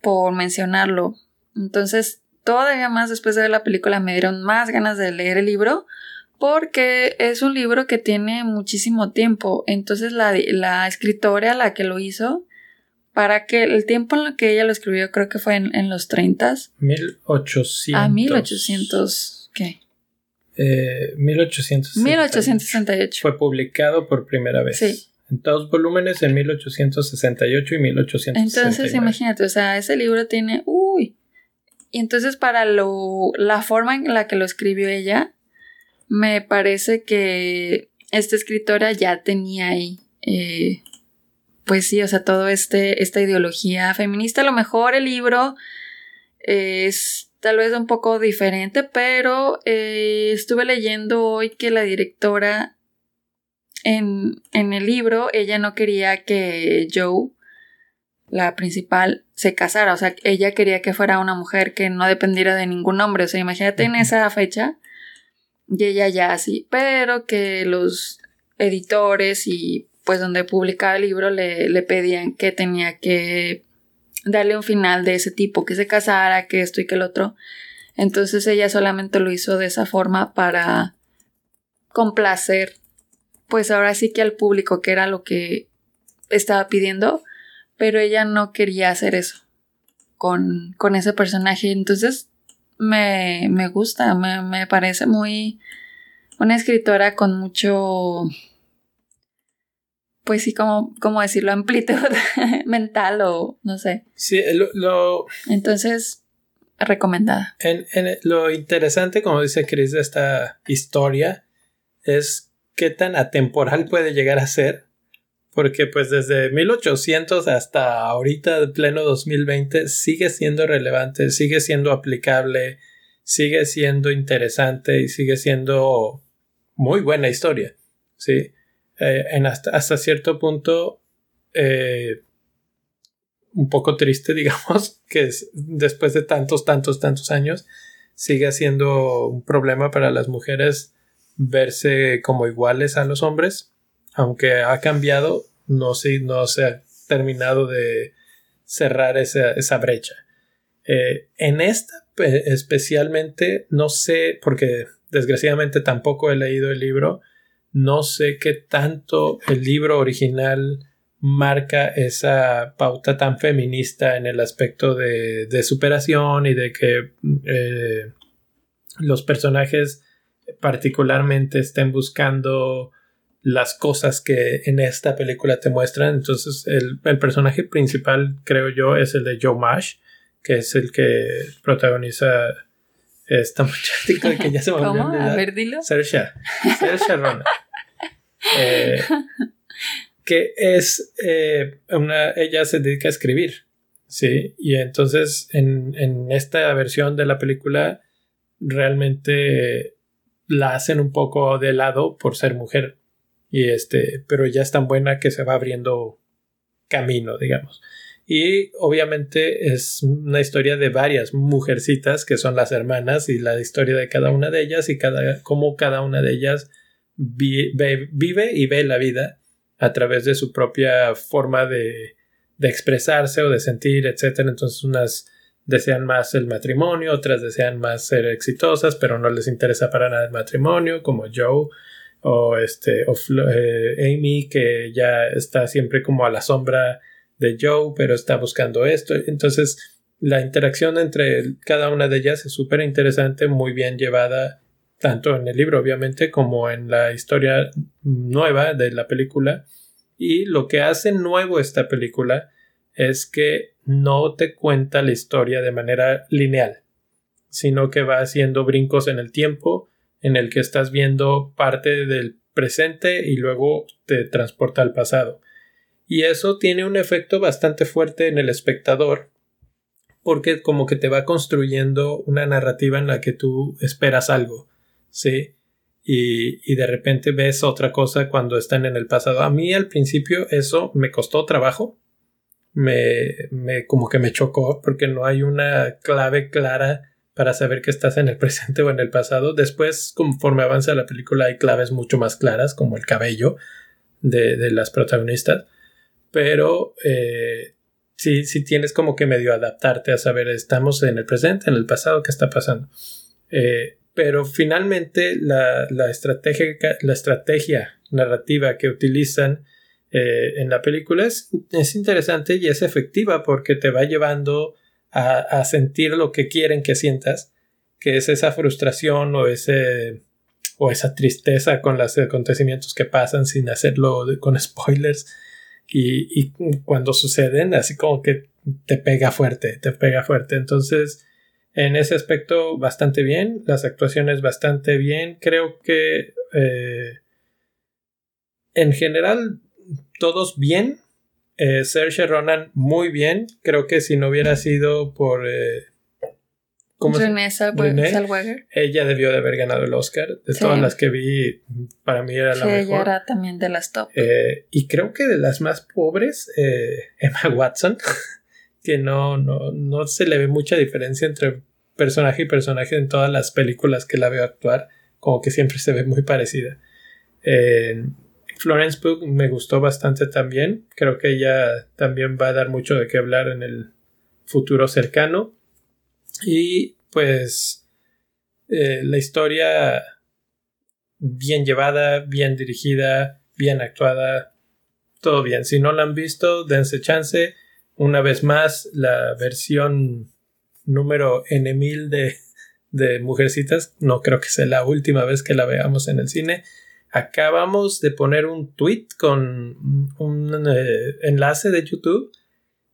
por mencionarlo. Entonces, todavía más después de ver la película me dieron más ganas de leer el libro porque es un libro que tiene muchísimo tiempo. Entonces la, la escritora, la que lo hizo, para que el tiempo en el que ella lo escribió, creo que fue en, los 30. 1800. Ah, 1800. ¿Qué? Eh, 1868. 1868. Fue publicado por primera vez. Sí. En dos volúmenes en 1868 y 1869. Entonces, imagínate, o sea, ese libro tiene. Uy. Y entonces, para lo, la forma en la que lo escribió ella, me parece que esta escritora ya tenía ahí eh, pues sí, o sea, todo este, esta ideología feminista. A lo mejor el libro es tal vez un poco diferente, pero eh, estuve leyendo hoy que la directora en, en el libro, ella no quería que Joe, la principal, se casara, o sea, ella quería que fuera una mujer que no dependiera de ningún hombre, o sea, imagínate en esa fecha, y ella ya así, pero que los editores y pues donde publicaba el libro le, le pedían que tenía que darle un final de ese tipo, que se casara, que esto y que el otro. Entonces ella solamente lo hizo de esa forma para complacer, pues ahora sí que al público, que era lo que estaba pidiendo, pero ella no quería hacer eso con, con ese personaje. Entonces me, me gusta, me, me parece muy una escritora con mucho pues sí, como, como decirlo, amplitud <laughs> mental o no sé. Sí, lo... Entonces, recomendada. En, en, lo interesante, como dice Chris, de esta historia es qué tan atemporal puede llegar a ser. Porque pues desde 1800 hasta ahorita, pleno 2020, sigue siendo relevante, sigue siendo aplicable, sigue siendo interesante y sigue siendo muy buena historia. Sí. Eh, en hasta, cierto punto eh, un poco triste, <laughs> digamos, que después de tantos, tantos, tantos años sigue siendo un problema para las mujeres verse como iguales a los hombres, aunque ha cambiado, no, no se ha terminado de cerrar esa, esa brecha. Eh, en esta especialmente, no sé, porque desgraciadamente tampoco he leído el libro, no sé qué tanto el libro original marca esa pauta tan feminista en el aspecto de, superación y de que eh, los personajes particularmente estén buscando las cosas que en esta película te muestran. Entonces, el, personaje principal, creo yo, es el de Joe Mash, que es el que protagoniza esta <laughs> muchacha que ya se me ¿Cómo? A ver, dilo. Saoirse. Saoirse eh, que es eh, una, ella se dedica a escribir, ¿sí? Y entonces en, en esta versión de la película realmente la hacen un poco de lado por ser mujer. Y este, pero ya es tan buena que se va abriendo camino, digamos. Y obviamente es una historia de varias mujercitas que son las hermanas y la historia de cada una de ellas y cada, cómo cada una de ellas vive y ve la vida a través de su propia forma de, de expresarse o de sentir, etc. Entonces unas desean más el matrimonio, otras desean más ser exitosas, pero no les interesa para nada el matrimonio, como Joe o este o eh, Amy que ya está siempre como a la sombra de Joe, pero está buscando esto. Entonces la interacción entre cada una de ellas es súper interesante, muy bien llevada tanto en el libro obviamente como en la historia nueva de la película. Y lo que hace nuevo esta película es que no te cuenta la historia de manera lineal, sino que va haciendo brincos en el tiempo en el que estás viendo parte del presente y luego te transporta al pasado. Y eso tiene un efecto bastante fuerte en el espectador porque como que te va construyendo una narrativa en la que tú esperas algo ¿sí? Y, y, de repente ves otra cosa cuando están en el pasado. A mí al principio eso me costó trabajo. Me, me como que me chocó porque no hay una clave clara para saber que estás en el <laughs> presente o en el pasado. Después, conforme avanza la película, hay claves mucho más claras, como el cabello de, de las protagonistas. Pero eh, sí, sí tienes como que medio adaptarte a saber, estamos en el presente, en el pasado, qué está pasando. Eh, pero finalmente la, estrategia, la estrategia narrativa que utilizan eh, en la película es, interesante y es efectiva porque te va llevando a, sentir lo que quieren que sientas, que es esa frustración o ese o esa tristeza con los acontecimientos que pasan sin hacerlo con spoilers. Y, cuando suceden así como que te pega fuerte, te pega fuerte. Entonces, en ese aspecto bastante bien, las actuaciones bastante bien, creo que eh, en general todos bien, Eh, Saoirse Ronan muy bien. Creo que si no hubiera sido por eh, ¿Cómo René Zellweger. Ella debió de haber ganado el Oscar. De todas las que vi, para mí era la mejor. Ella era también de las top. Eh, y creo que de las más pobres, eh, Emma <laughs> Watson, que no, no, no se le ve mucha diferencia entre personaje y personaje en todas las películas que la veo actuar. Como que siempre se ve muy parecida. Florence Pugh me gustó bastante también. Creo que ella también va a dar mucho de qué hablar en el futuro cercano. Y pues eh, la historia bien llevada, bien dirigida, bien actuada, todo bien. Si no la han visto, dense chance. Una vez más, la versión número N mil de, de Mujercitas, no creo que sea la última vez que la veamos en el cine. Acabamos de poner un tweet con un eh, enlace de YouTube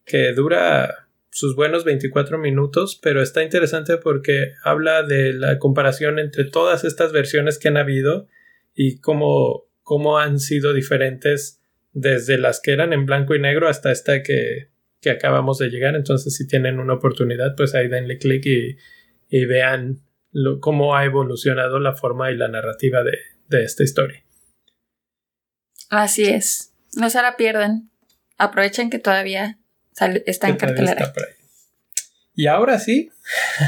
que dura sus buenos 24 minutos, pero está interesante porque habla de la comparación entre todas estas versiones que han habido y cómo, cómo han sido diferentes desde las que eran en blanco y negro hasta esta que, que acabamos de llegar. Entonces, si tienen una oportunidad, pues ahí denle clic y, y, vean cómo ha evolucionado la forma y la narrativa de, de esta historia. Así es. No se la pierdan. Aprovechen que todavía está en cartelera. Y ahora sí,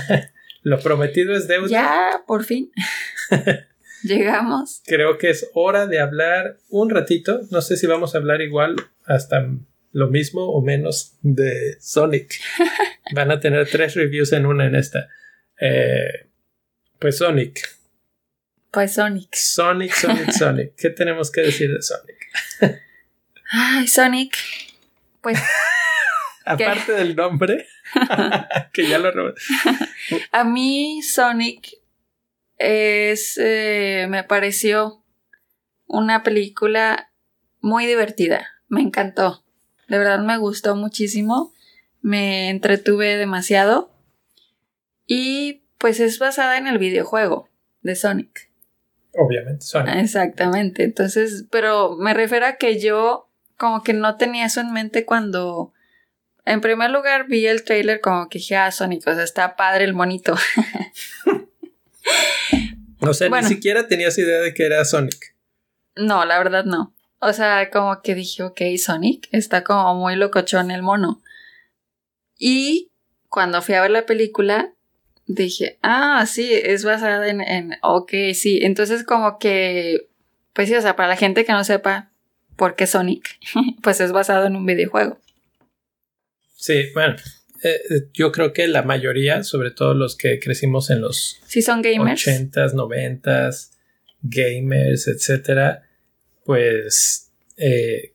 <laughs> lo prometido es deuda. Ya, por fin. <laughs> Llegamos. Creo que es hora de hablar un ratito. No sé si vamos a hablar igual hasta lo mismo o menos de Sonic. <laughs> Van a tener tres reviews en una en esta. Eh, pues Sonic. Pues Sonic. Sonic, Sonic, <laughs> Sonic. ¿Qué tenemos que decir de Sonic? Ay, Sonic. Pues <laughs> Aparte del nombre, <laughs> que ya lo robé. A mí Sonic es, eh, me pareció una película muy divertida. Me encantó. De verdad me gustó muchísimo. Me entretuve demasiado. Y pues es basada en el videojuego de Sonic. Obviamente, Sonic. Exactamente. Entonces, pero me refiero a que yo como que no tenía eso en mente cuando en primer lugar, vi el trailer como que dije, ah, Sonic, o sea, está padre el monito. <laughs> o sea, ni siquiera tenías idea de que era Sonic. No, la verdad no. O sea, como que dije, ok, Sonic, está como muy locochón el mono. Y cuando fui a ver la película, dije, ah, sí, es basada en, en, ok, sí. Entonces como que, pues sí, o sea, para la gente que no sepa por qué Sonic, <laughs> pues es basado en un videojuego. Sí, bueno, eh, yo creo que la mayoría, sobre todo los que crecimos en los sí, son gamers. 80s, 90s, gamers, etcétera, pues eh,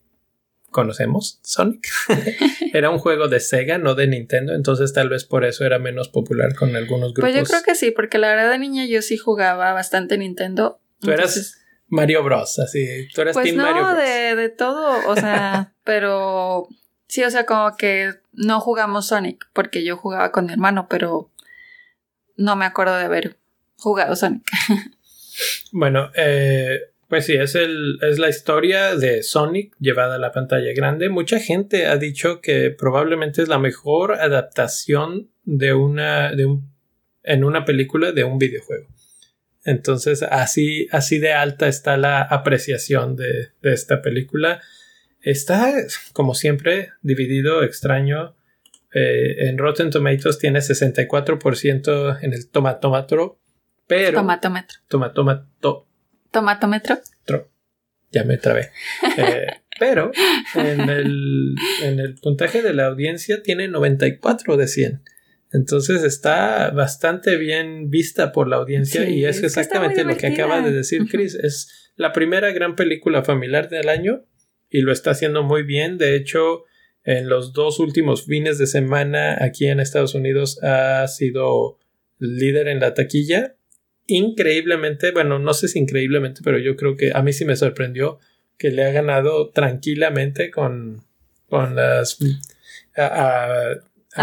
conocemos Sonic. <laughs> era un juego de Sega, no de Nintendo, entonces tal vez por eso era menos popular con algunos grupos. Pues yo creo que sí, porque la verdad de niña yo sí jugaba bastante Nintendo. Tú eras Mario Bros, así, tú eras pues Team no, Mario Bros. De, de todo, o sea, <laughs> pero Sí, o sea, como que no jugamos Sonic, porque yo jugaba con mi hermano, pero no me acuerdo de haber jugado Sonic. <laughs> bueno, eh, pues sí, es, el, es la historia de Sonic llevada a la pantalla grande. Mucha gente ha dicho que probablemente es la mejor adaptación de una, de un, en una película de un videojuego. Entonces, así, así de alta está la apreciación de, de esta película. Está, como siempre, dividido extraño. Eh, en Rotten Tomatoes tiene 64% en el tomatómetro, pero... Tomatómetro. Tomatomato. Tomatómetro. Ya me trabé. <laughs> Eh, pero en el, en el puntaje de la audiencia tiene 94 de 100. Entonces está bastante bien vista por la audiencia y es, exactamente lo que acaba de decir Chris. Es la primera gran película familiar del año y lo está haciendo muy bien. De hecho, en los dos últimos fines de semana aquí en Estados Unidos ha sido líder en la taquilla. Increíblemente, bueno, no sé si increíblemente, pero yo creo que a mí sí me sorprendió que le ha ganado tranquilamente con, con las... A,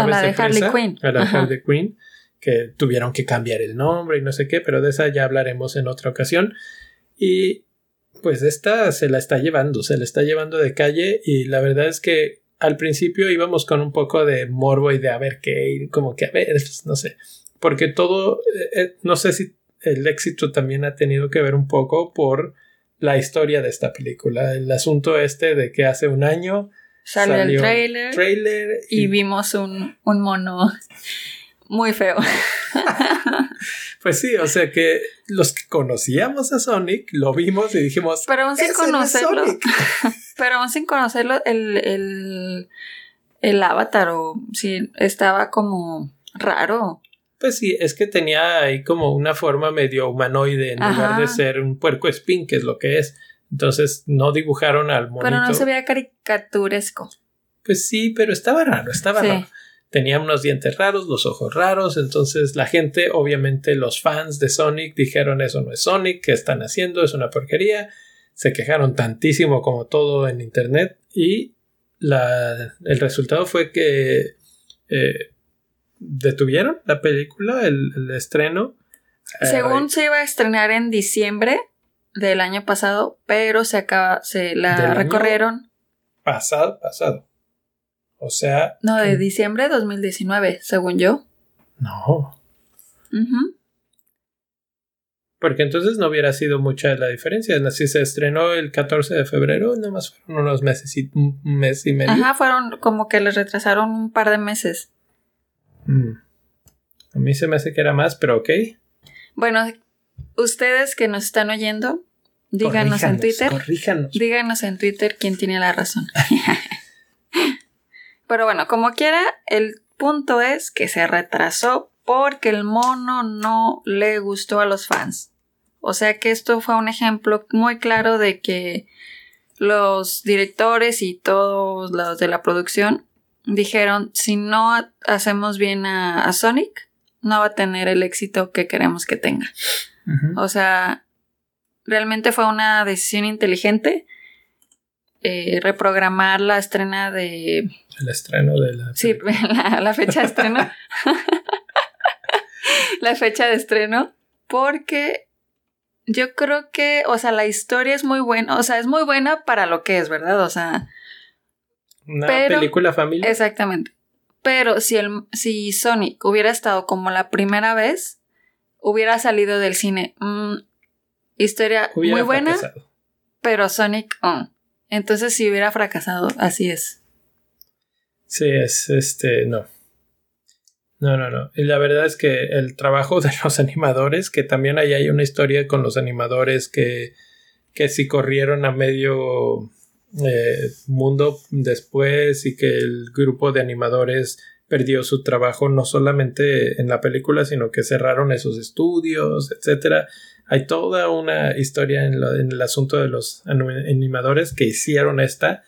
la de Harley Quinn. A la Harley Quinn, que tuvieron que cambiar el nombre y no sé qué, pero de esa ya hablaremos en otra ocasión. Y pues esta se la está llevando, se la está llevando de calle y la verdad es que al principio íbamos con un poco de morbo y de a ver qué, como que a ver, no sé, porque todo, eh, eh, no sé si el éxito también ha tenido que ver un poco por la historia de esta película, el asunto este de que hace un año salió, el trailer, trailer y, vimos un, un mono <laughs> muy feo. <laughs> pues sí, o sea que los que conocíamos a Sonic lo vimos y dijimos. Pero aún sin conocerlo. <laughs> pero aún sin conocerlo, el, el, el avatar o sí, estaba como raro. Pues sí, es que tenía ahí como una forma medio humanoide en lugar de ser un puerco espín, que es lo que es. Entonces no dibujaron al monito. Pero no se veía caricaturesco. Pues sí, pero estaba raro, estaba raro tenía unos dientes raros, los ojos raros, entonces la gente, obviamente los fans de Sonic dijeron eso no es Sonic, ¿qué están haciendo? Es una porquería, se quejaron tantísimo como todo en Internet y la, el resultado fue que eh, detuvieron la película, el, estreno. Eh, Según se iba a estrenar en diciembre del año pasado, pero se acaba, se la recorrieron. Pasado, pasado. O sea. No, de diciembre de 2019, según yo. No. Porque entonces no hubiera sido mucha la diferencia. Si se estrenó el 14 de febrero, nada más fueron unos meses y un mes y medio. Ajá, fueron como que les retrasaron un par de meses. Mm. A mí se me hace que era más, pero ok. Bueno, ustedes que nos están oyendo, díganos en Twitter. Corríjanos. Díganos en Twitter quién tiene la razón. <laughs> Pero bueno, como quiera, el punto es que se retrasó porque el mono no le gustó a los fans. O sea que esto fue un ejemplo muy claro de que los directores y todos los de la producción dijeron si no hacemos bien a, Sonic no va a tener el éxito que queremos que tenga. O sea, realmente fue una decisión inteligente eh, reprogramar la estrena de... El estreno de la... Sí, <laughs> la, fecha de estreno. <laughs> la fecha de estreno. Porque yo creo que, o sea, la historia es muy buena, o sea, es muy buena para lo que es, ¿verdad? O sea... Una película familiar. Exactamente. Pero si, el, si Sonic hubiera estado como la primera vez, hubiera salido del cine. Mm, historia muy buena, pero Sonic... Oh, entonces, si hubiera fracasado, así es. Sí, es este, no. No, no, no. Y la verdad es que el trabajo de los animadores, que también ahí hay una historia con los animadores que, que si corrieron a medio eh, mundo después y que el grupo de animadores perdió su trabajo no solamente en la película, sino que cerraron esos estudios, etcétera. Hay toda una historia en, el asunto de los animadores que hicieron esta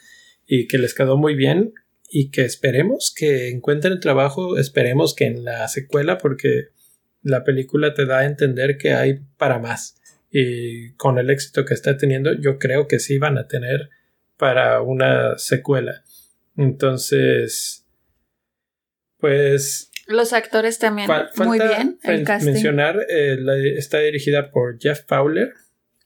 y que les quedó muy bien y que esperemos que encuentren trabajo, esperemos que en la secuela porque la película te da a entender que hay para más. Y con el éxito que está teniendo yo creo que sí van a tener para una secuela. Entonces, pues los actores también muy bien. El mencionar, eh, está dirigida por Jeff Fowler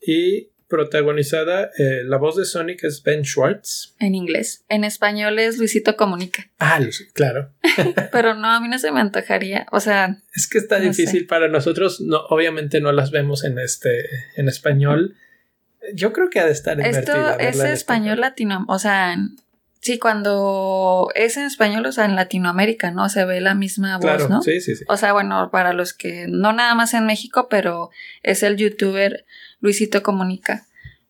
y protagonizada, eh, la voz de Sonic es Ben Schwartz. En inglés. En español es Luisito Comunica. Ah, claro. <laughs> Pero no, a mí no se me antojaría. O sea. Es que está difícil para nosotros. No, obviamente no las vemos en este, en español. Yo creo que ha de estar Esto es español latino. O sea, Sí, cuando es en español, o sea, en Latinoamérica, ¿no? Se ve la misma voz, ¿no? Sí, sí, sí. O sea, bueno, para los que no nada más en México, pero es el youtuber Luisito Comunica.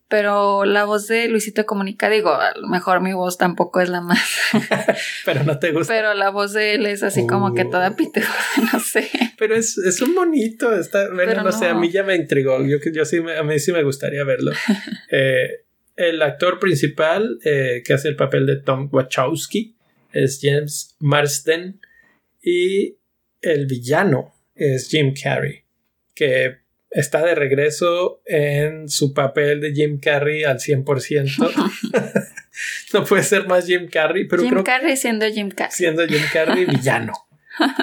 Pero la voz de Luisito Comunica, digo, a lo mejor mi voz tampoco es la más. <laughs> pero no te gusta. Pero la voz de él es así como que toda uh. pite, <laughs> no sé. Pero es, es un bonito, está, bueno, no, sé, a mí ya me intrigó, yo, yo sí, a mí sí me gustaría verlo. <laughs> eh, el actor principal eh, que hace el papel de Tom Wachowski es James Marsden y el villano es Jim Carrey, que está de regreso en su papel de Jim Carrey al 100%. <laughs> <laughs> no puede ser más Jim Carrey, pero Jim Carrey siendo Jim Carrey. Siendo Jim Carrey <laughs> villano.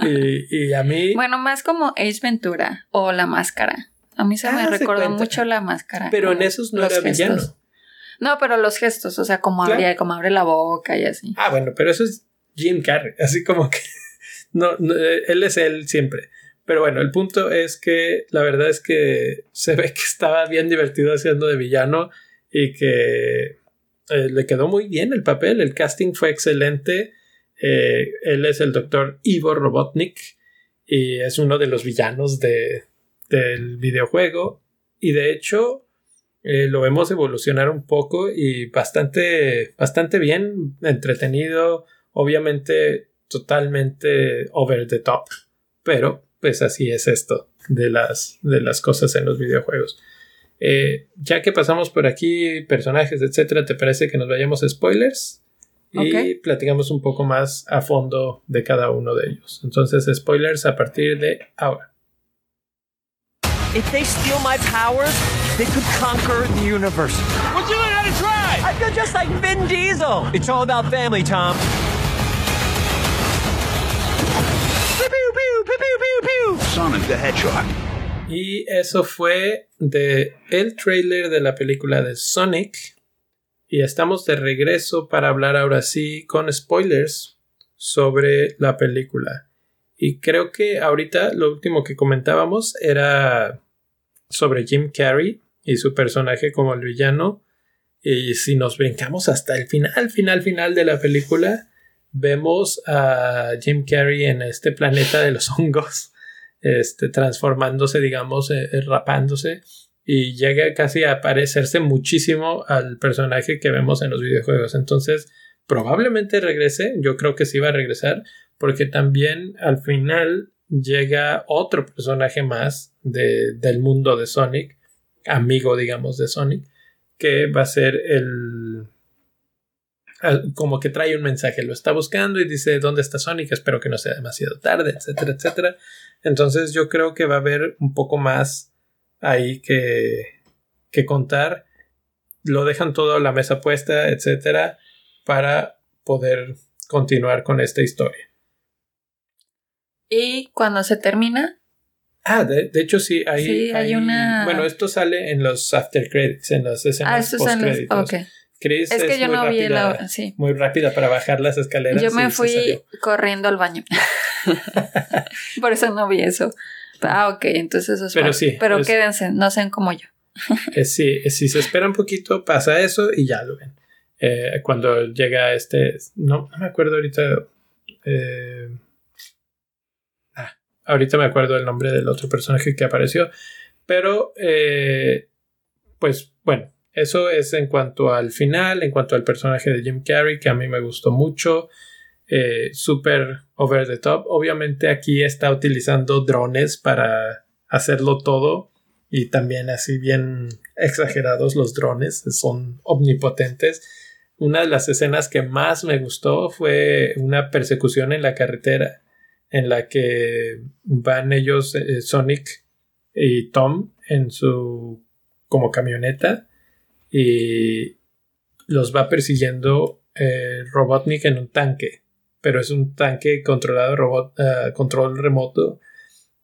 y, a mí... Bueno, más como Ace Ventura o La Máscara. A mí se me ah, recordó mucho La Máscara. Pero en esos no era villano. No, pero los gestos, o sea, como, abría, como abre la boca y así. Ah, bueno, pero eso es Jim Carrey, así como que no, él es él siempre. Pero bueno, el punto es que la verdad es que se ve que estaba bien divertido haciendo de villano y que eh, le quedó muy bien el papel, el casting fue excelente. Eh, él es el doctor Ivo Robotnik y es uno de los villanos de, del videojuego y de hecho eh, lo vemos evolucionar un poco y bastante, bastante bien, entretenido, obviamente totalmente over the top, pero pues así es esto de las, de las cosas en los videojuegos. Eh, ya que pasamos por aquí personajes, etcétera, ¿te parece que nos vayamos a spoilers? Y platicamos un poco más a fondo de cada uno de ellos. Entonces, spoilers a partir de ahora. If they steal my powers, they could conquer the universe. Would you learn how to drive? I feel just like Vin Diesel. It's all about family, Tom. Sonic the Hedgehog. Y eso fue de el trailer de la película de Sonic. Y estamos de regreso para hablar ahora sí con spoilers sobre la película. Y creo que ahorita lo último que comentábamos era sobre Jim Carrey y su personaje como el villano. Y si nos brincamos hasta el final, final, final de la película, vemos a Jim Carrey en este planeta de los <laughs> hongos, este, transformándose, digamos, eh, eh, rapándose. Y llega casi a parecerse muchísimo al personaje que vemos en los videojuegos. Entonces, probablemente regrese. Yo creo que sí va a regresar. Porque también al final llega otro personaje más del mundo de Sonic, amigo, digamos, de Sonic, que va a ser el... como que trae un mensaje, lo está buscando y dice, ¿dónde está Sonic? Espero que no sea demasiado tarde, etcétera, etcétera. Entonces yo creo que va a haber un poco más ahí que, que contar. Lo dejan todo a la mesa puesta, etcétera, para poder continuar con esta historia. Y cuando se termina. Ah, de, hecho sí, hay, sí, hay, una. Bueno, esto sale en los after credits, en las escenas ah, post créditos. Chris es que yo no vi la. Sí. Muy rápida para bajar las escaleras. Yo me fui corriendo al baño. <laughs> Por eso no vi eso. Ah, ok, entonces eso es Pero sí. Pero quédense, no sean como yo. Eh, sí, eh, si se espera un poquito, pasa eso y ya lo ven. Eh, cuando llega este. No, no me acuerdo ahorita. Eh, Ahorita me acuerdo del nombre del otro personaje que apareció. Pero, eh, pues bueno, eso es en cuanto al final, en cuanto al personaje de Jim Carrey, que a mí me gustó mucho. Eh, super over the top. Obviamente aquí está utilizando drones para hacerlo todo. Y también así bien exagerados los drones, son omnipotentes. Una de las escenas que más me gustó fue una persecución en la carretera en la que van ellos, eh, Sonic y Tom, en su como camioneta y los va persiguiendo eh, Robotnik en un tanque, pero es un tanque controlado robot, uh, control remoto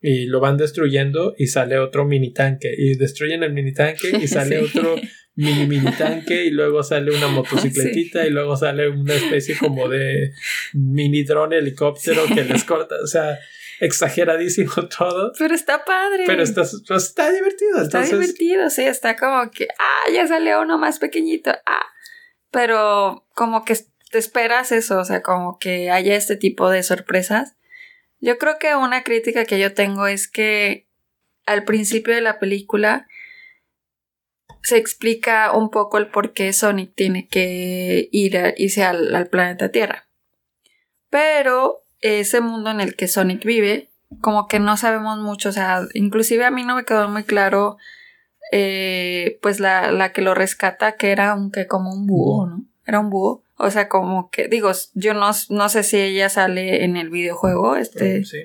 y lo van destruyendo y sale otro mini tanque y destruyen el mini tanque y <laughs> sale otro mini mini tanque y luego sale una motocicletita y luego sale una especie como de mini drone helicóptero que les corta, o sea, exageradísimo <laughs> todo. Pero está padre. Pero está, pues, está divertido. Está divertido, sí, está como que, ah, ya sale uno más pequeñito, ah, pero como que te esperas eso, o sea, como que haya este tipo de sorpresas yo creo que una crítica que yo tengo es que al principio de la película se explica un poco el por qué Sonic tiene que ir a, irse al, planeta Tierra. Pero ese mundo en el que Sonic vive, como que no sabemos mucho, o sea, inclusive a mí no me quedó muy claro, eh, pues la, la, que lo rescata, que era un que como un búho, ¿no? Era un búho. O sea, como que, digo, yo no, no sé si ella sale en el videojuego, este. Sí.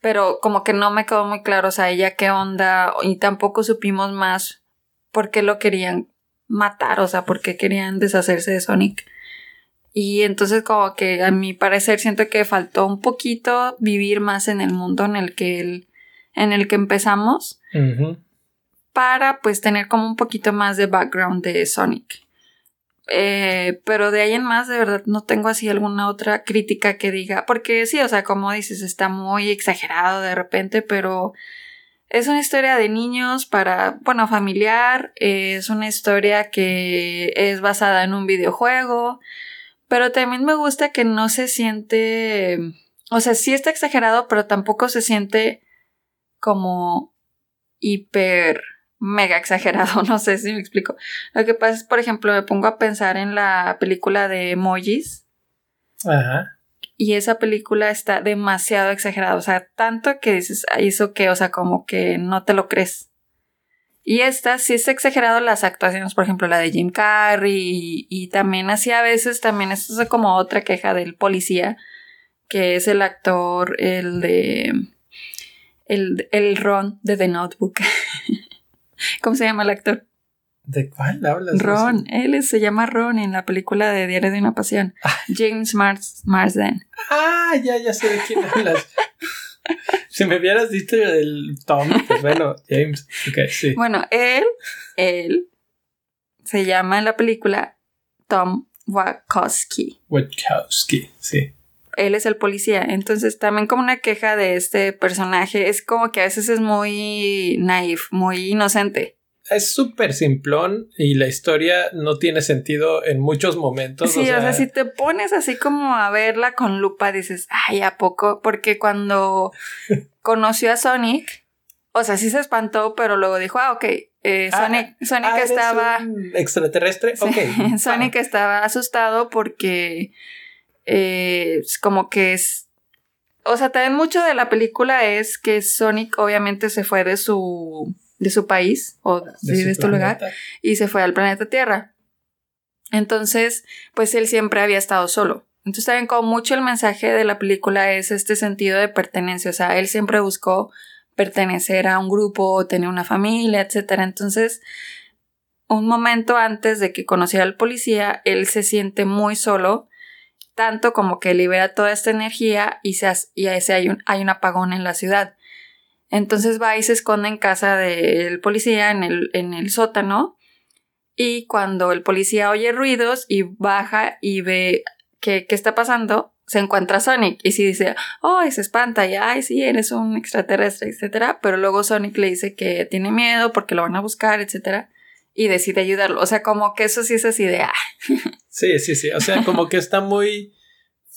Pero como que no me quedó muy claro, o sea, ella qué onda, y tampoco supimos más por qué lo querían matar, o sea, por qué querían deshacerse de Sonic. Y entonces como que a mi parecer siento que faltó un poquito vivir más en el mundo en el que el, en el que empezamos. Para pues tener como un poquito más de background de Sonic. Eh, pero de ahí en más, de verdad, no tengo así alguna otra crítica que diga, porque sí, o sea, como dices, está muy exagerado de repente, pero es una historia de niños para, bueno, familiar, es una historia que es basada en un videojuego, pero también me gusta que no se siente, o sea, sí está exagerado, pero tampoco se siente como hiper mega exagerado, <laughs> no sé si me explico. Lo que pasa es, por ejemplo, me pongo a pensar en la película de emojis. Ajá. Y esa película está demasiado exagerada, o sea, tanto que dices, hizo que, o sea, como que no te lo crees. Y esta sí está exagerado las actuaciones, por ejemplo, la de Jim Carrey, y, también así a veces, también esto es como otra queja del policía, que es el actor, el de, el, el Ron de The Notebook. <laughs> ¿Cómo se llama el actor? ¿De cuál hablas? Ron, él se llama Ron en la película de Diario de una Pasión. Ah. James Mars Marsden. Ah, ya, ya sé de quién hablas. <laughs> si me hubieras dicho el Tom, pues bueno, James. Okay, sí. Bueno, él, él se llama en la película Tom Wachowski. Wachowski, sí. Él es el policía. Entonces, también como una queja de este personaje es como que a veces es muy naif, muy inocente es súper simplón y la historia no tiene sentido en muchos momentos. Sí, o sea, si te pones así como a verla con lupa, dices, ay, ¿a poco? Porque cuando <laughs> conoció a Sonic, o sea, sí se espantó, pero luego dijo, ah, ok, eh, ah, Sonic, Sonic ah, estaba... extraterrestre, ok. <laughs> Sonic estaba asustado porque eh, como que es... O sea, también mucho de la película es que Sonic obviamente se fue de su de su país o de, este lugar y se fue al planeta Tierra. Entonces, pues él siempre había estado solo. Entonces también como mucho el mensaje de la película es este sentido de pertenencia, o sea, él siempre buscó pertenecer a un grupo, tener una familia, etc. Entonces, un momento antes de que conociera al policía, él se siente muy solo, tanto como que libera toda esta energía y, se, y hay un, hay un apagón en la ciudad. Entonces va y se esconde en casa del policía en el, en el sótano. Y cuando el policía oye ruidos y baja y ve qué, qué está pasando, se encuentra Sonic y sí dice, oh, se espanta y ay, sí, eres un extraterrestre, etcétera. Pero luego Sonic le dice que tiene miedo porque lo van a buscar, etcétera. Y decide ayudarlo. O sea, como que eso sí es así de ah. <laughs> Sí, sí, sí. O sea, como que está muy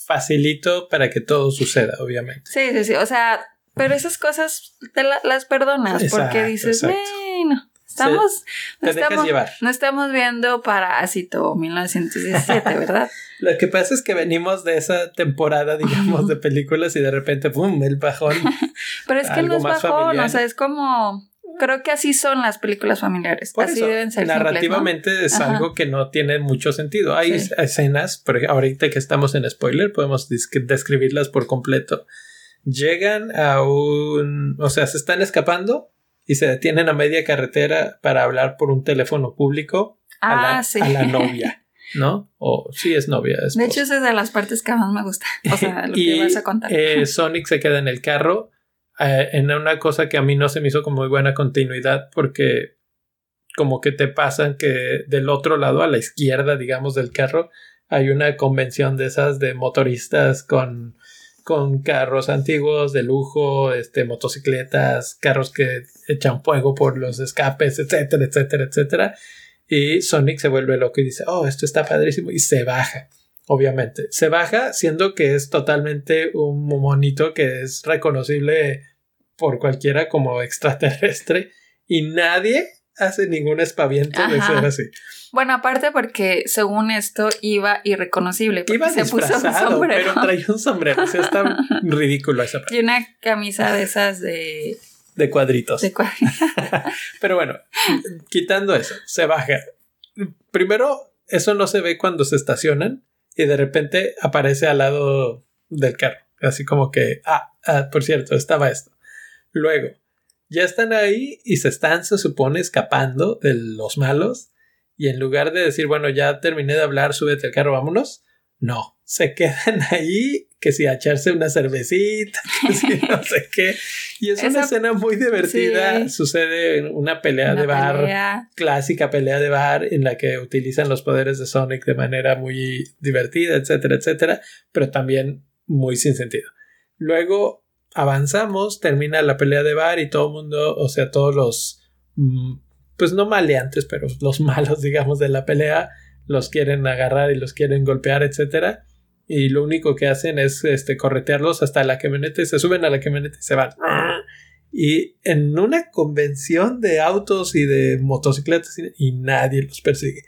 facilito para que todo suceda, obviamente. Sí, sí, sí. O sea, pero esas cosas te las perdonas porque dices, bueno, estamos, no, estamos no estamos viendo Parásito 1917, <laughs> ¿verdad? Lo que pasa es que venimos de esa temporada, digamos, de películas y de repente, ¡pum!, el bajón. <laughs> Pero es que no es bajón, o sea, es como creo que así son las películas familiares. así deben ser. Narrativamente es algo que no tiene mucho sentido. Hay escenas, pero ahorita que estamos en spoiler, podemos describirlas por completo llegan a un, o sea, se están escapando y se detienen a media carretera para hablar por un teléfono público a, la, ah, a la <laughs> novia. ¿no? O sí es novia. de hecho, esa es de las partes que más me gusta. O sea, <laughs> lo que vas a contar. Eh, <laughs> Sonic se queda en el carro eh, en una cosa que a mí no se me hizo como muy buena continuidad porque como que te pasan que del otro lado, a la izquierda, digamos, del carro, hay una convención de esas de motoristas con con carros antiguos de lujo, este, motocicletas, carros que echan fuego por los escapes, etcétera, etcétera, etcétera. Y Sonic se vuelve loco y dice, oh, esto está padrísimo, y se baja. Obviamente, se baja siendo que es totalmente un monito que es reconocible por cualquiera como extraterrestre y nadie hace ningún espaviento de ser así. Bueno, aparte porque según esto iba irreconocible. Iba se puso un sombrero. pero traía un sombrero. O sea, está <laughs> ridículo esa parte. Y una camisa de esas de... De cuadritos. De cuadritos. <laughs> pero bueno, quitando eso, se baja. Primero, eso no se ve cuando se estacionan y de repente aparece al lado del carro. Así como que, ah, ah por cierto, estaba esto. Luego, ya están ahí y se están, se supone, escapando de los malos. Y en lugar de decir, bueno, ya terminé de hablar, súbete al carro, vámonos. No, se <laughs> quedan ahí que si a echarse una cervecita, <laughs> que si no sé qué. Y es una escena muy divertida. Sucede una pelea de bar, clásica pelea de bar en la que utilizan los poderes de Sonic de manera muy divertida, etcétera, etcétera, pero también muy sin sentido. Luego avanzamos, termina la pelea de bar y todo el mundo, o sea, todos los, mm, pues no maleantes, pero los <laughs> malos, digamos, de la pelea, los quieren agarrar y los quieren golpear, etcétera. Y lo único que hacen es este, corretearlos hasta la camioneta y se suben a la camioneta y se van. Y en una convención de autos y de motocicletas y nadie los persigue.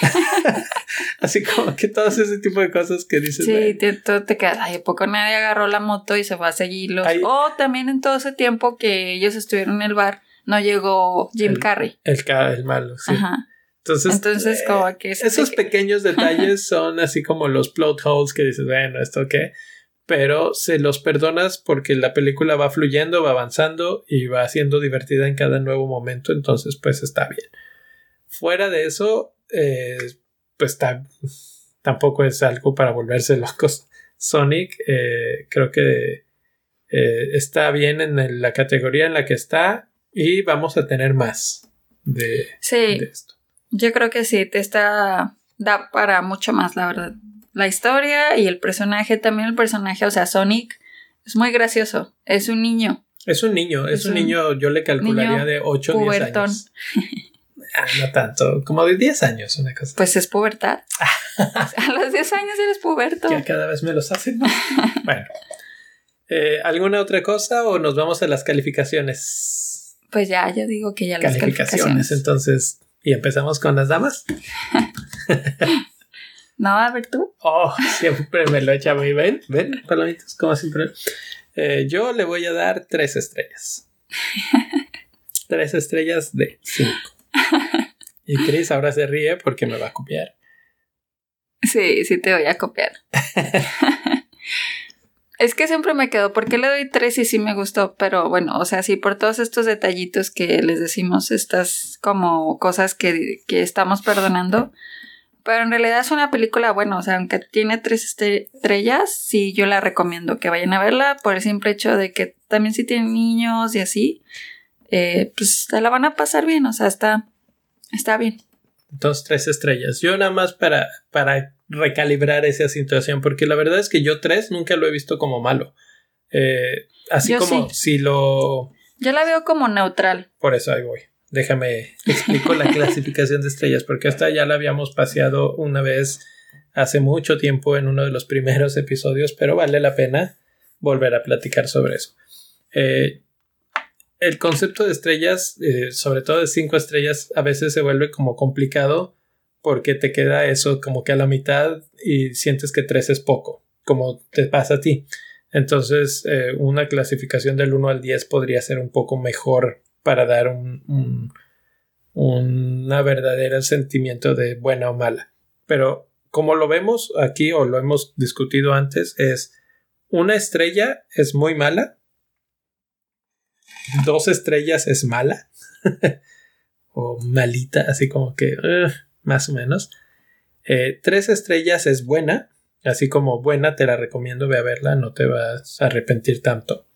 <laughs> Así como que todos ese tipo de cosas que dices. Sí, te, te quedas, ay, poco nadie agarró la moto y se fue a seguirlos? O también en todo ese tiempo que ellos estuvieron en el bar, no llegó Jim Carrey. El, el malo, sí. Ajá. Entonces, Entonces eh, como que esos pequeños <laughs> detalles son así como los plot holes que dices, bueno, esto qué, pero se los perdonas porque la película va fluyendo, va avanzando y va siendo divertida en cada nuevo momento, entonces pues está bien. Fuera de eso, eh, pues tampoco es algo para volverse <laughs> locos. Sonic eh, creo que eh, está bien en la categoría en la que está y vamos a tener más de, esto. Yo creo que sí, te está da para mucho más, la verdad. La historia y el personaje, también el personaje, o sea, Sonic es muy gracioso, es un niño. Es un niño, es, un, niño, yo le calcularía de 8 o 10 años. <laughs> Ah, no tanto, como de 10 años, una cosa. Pues es pubertad. <laughs> a los 10 años eres puberto. Que cada vez me los hacen <laughs> bueno. Eh, ¿Alguna otra cosa o nos vamos a las calificaciones? Pues ya, yo digo que ya las calificaciones. Entonces, ¿y empezamos con las damas? <laughs> no, a ver tú. Oh, siempre me lo echa muy bien. Ven, palomitas, como siempre. Eh, yo le voy a dar tres estrellas. tres estrellas de cinco. Y Chris ahora se ríe porque me va a copiar. Sí, sí te voy a copiar. <laughs> es que siempre me quedo, porque le doy tres y sí me gustó, pero bueno, o sea, sí, por todos estos detallitos que les decimos, estas como cosas que, que estamos perdonando, pero en realidad es una película, bueno, o sea, aunque tiene tres estrellas, sí, yo la recomiendo que vayan a verla por el simple hecho de que también si tienen niños y así, eh, pues se la van a pasar bien, o sea, está, está bien. Dos, tres estrellas. Yo nada más para, para recalibrar esa situación, porque la verdad es que yo tres nunca lo he visto como malo. Eh, así como si lo... Yo la veo como neutral. Por eso ahí voy. Déjame explico la <laughs> clasificación de estrellas, porque esta ya la habíamos paseado una vez hace mucho tiempo en uno de los primeros episodios, pero vale la pena volver a platicar sobre eso. Eh, el concepto de estrellas, eh, sobre todo de cinco estrellas, a veces se vuelve como complicado porque te queda eso como que a la mitad y sientes que tres es poco, como te pasa a ti. Entonces, eh, una clasificación del 1 al 10 podría ser un poco mejor para dar un, un una verdadera sentimiento de buena o mala. Pero como lo vemos aquí o lo hemos discutido antes, es una estrella es muy mala dos estrellas es mala <laughs> o malita, así como que más o menos. Eh, tres estrellas es buena, así como buena te la recomiendo, ve a verla, no te vas a arrepentir tanto.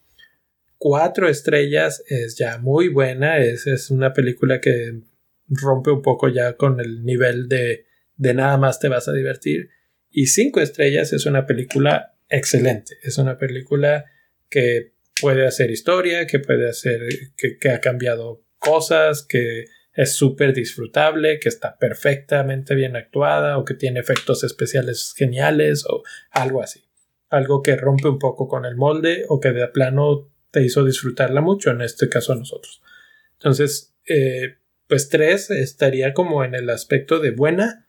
Cuatro estrellas es ya muy buena, es, es una película que rompe un poco ya con el nivel de, de nada más te vas a divertir. Y cinco estrellas es una película excelente, es una película que puede hacer historia, que puede hacer, que, ha cambiado cosas, que es súper disfrutable, que está perfectamente bien actuada o que tiene efectos especiales geniales o algo así. Algo que rompe un poco con el molde o que de plano te hizo disfrutarla mucho, en este caso a nosotros. Entonces, eh, pues tres estaría como en el aspecto de buena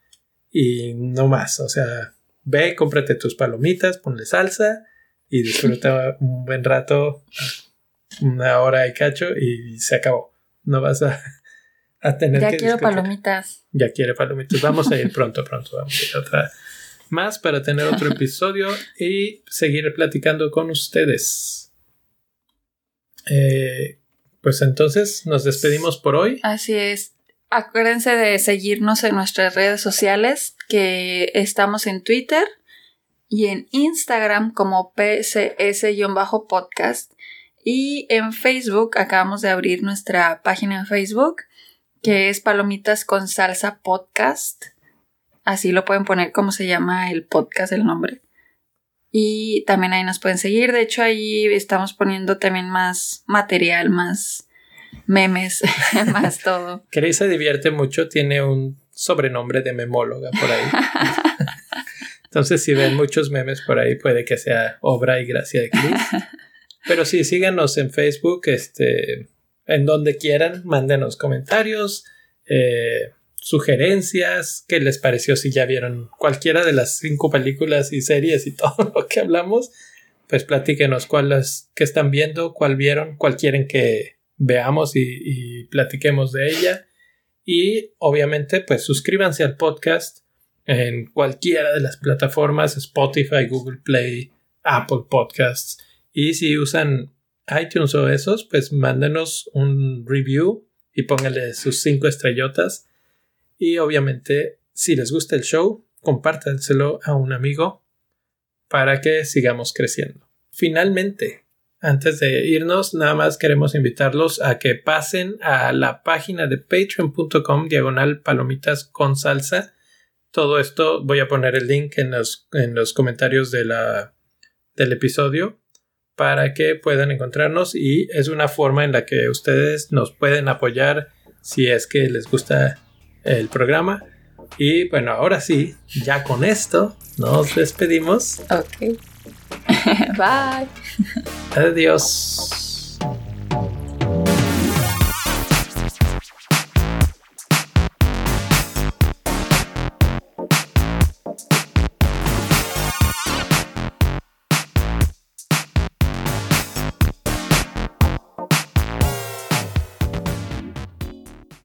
y no más. O sea, ve, cómprate tus palomitas, ponle salsa y disfruta un buen rato, una hora y cacho y se acabó. No vas a, a tener ya quiero palomitas. Ya quiere palomitas. Vamos a ir pronto, pronto. Vamos a ir otra más para tener otro <laughs> episodio y seguir platicando con ustedes. Eh, pues entonces nos despedimos por hoy. Así es. Acuérdense de seguirnos en nuestras redes sociales, que estamos en Twitter y en Instagram como PCS-podcast. Y en Facebook acabamos de abrir nuestra página en Facebook que es Palomitas con Salsa Podcast. Así lo pueden poner como se llama el podcast, el nombre. Y también ahí nos pueden seguir. De hecho, ahí estamos poniendo también más material, más memes, <laughs> más todo. Cris se divierte mucho, tiene un sobrenombre de memóloga por ahí. <laughs> Entonces, si ven muchos memes por ahí, puede que sea obra y gracia de Cris. <laughs> Pero sí, síganos en Facebook, este, en donde quieran, mándenos comentarios, eh, sugerencias, qué les pareció si ya vieron cualquiera de las cinco películas y series y <laughs> todo lo que hablamos, pues platíquenos cuáles que están viendo, cuál vieron, cuál quieren que veamos y, y platiquemos de ella. Y obviamente, pues suscríbanse al podcast en cualquiera de las plataformas, Spotify, Google Play, Apple Podcasts. Y si usan iTunes o esos, pues mándenos un review y pónganle sus cinco estrellotas. Y obviamente, si les gusta el show, compártanselo a un amigo para que sigamos creciendo. Finalmente, antes de irnos, nada más queremos invitarlos a que pasen a la página de patreon.com diagonal palomitas con salsa. Todo esto voy a poner el link en los, en los comentarios de la, del episodio para que puedan encontrarnos y es una forma en la que ustedes nos pueden apoyar si es que les gusta el programa. Y bueno, ahora sí, ya con esto nos despedimos. Ok. <laughs> Bye. Adiós.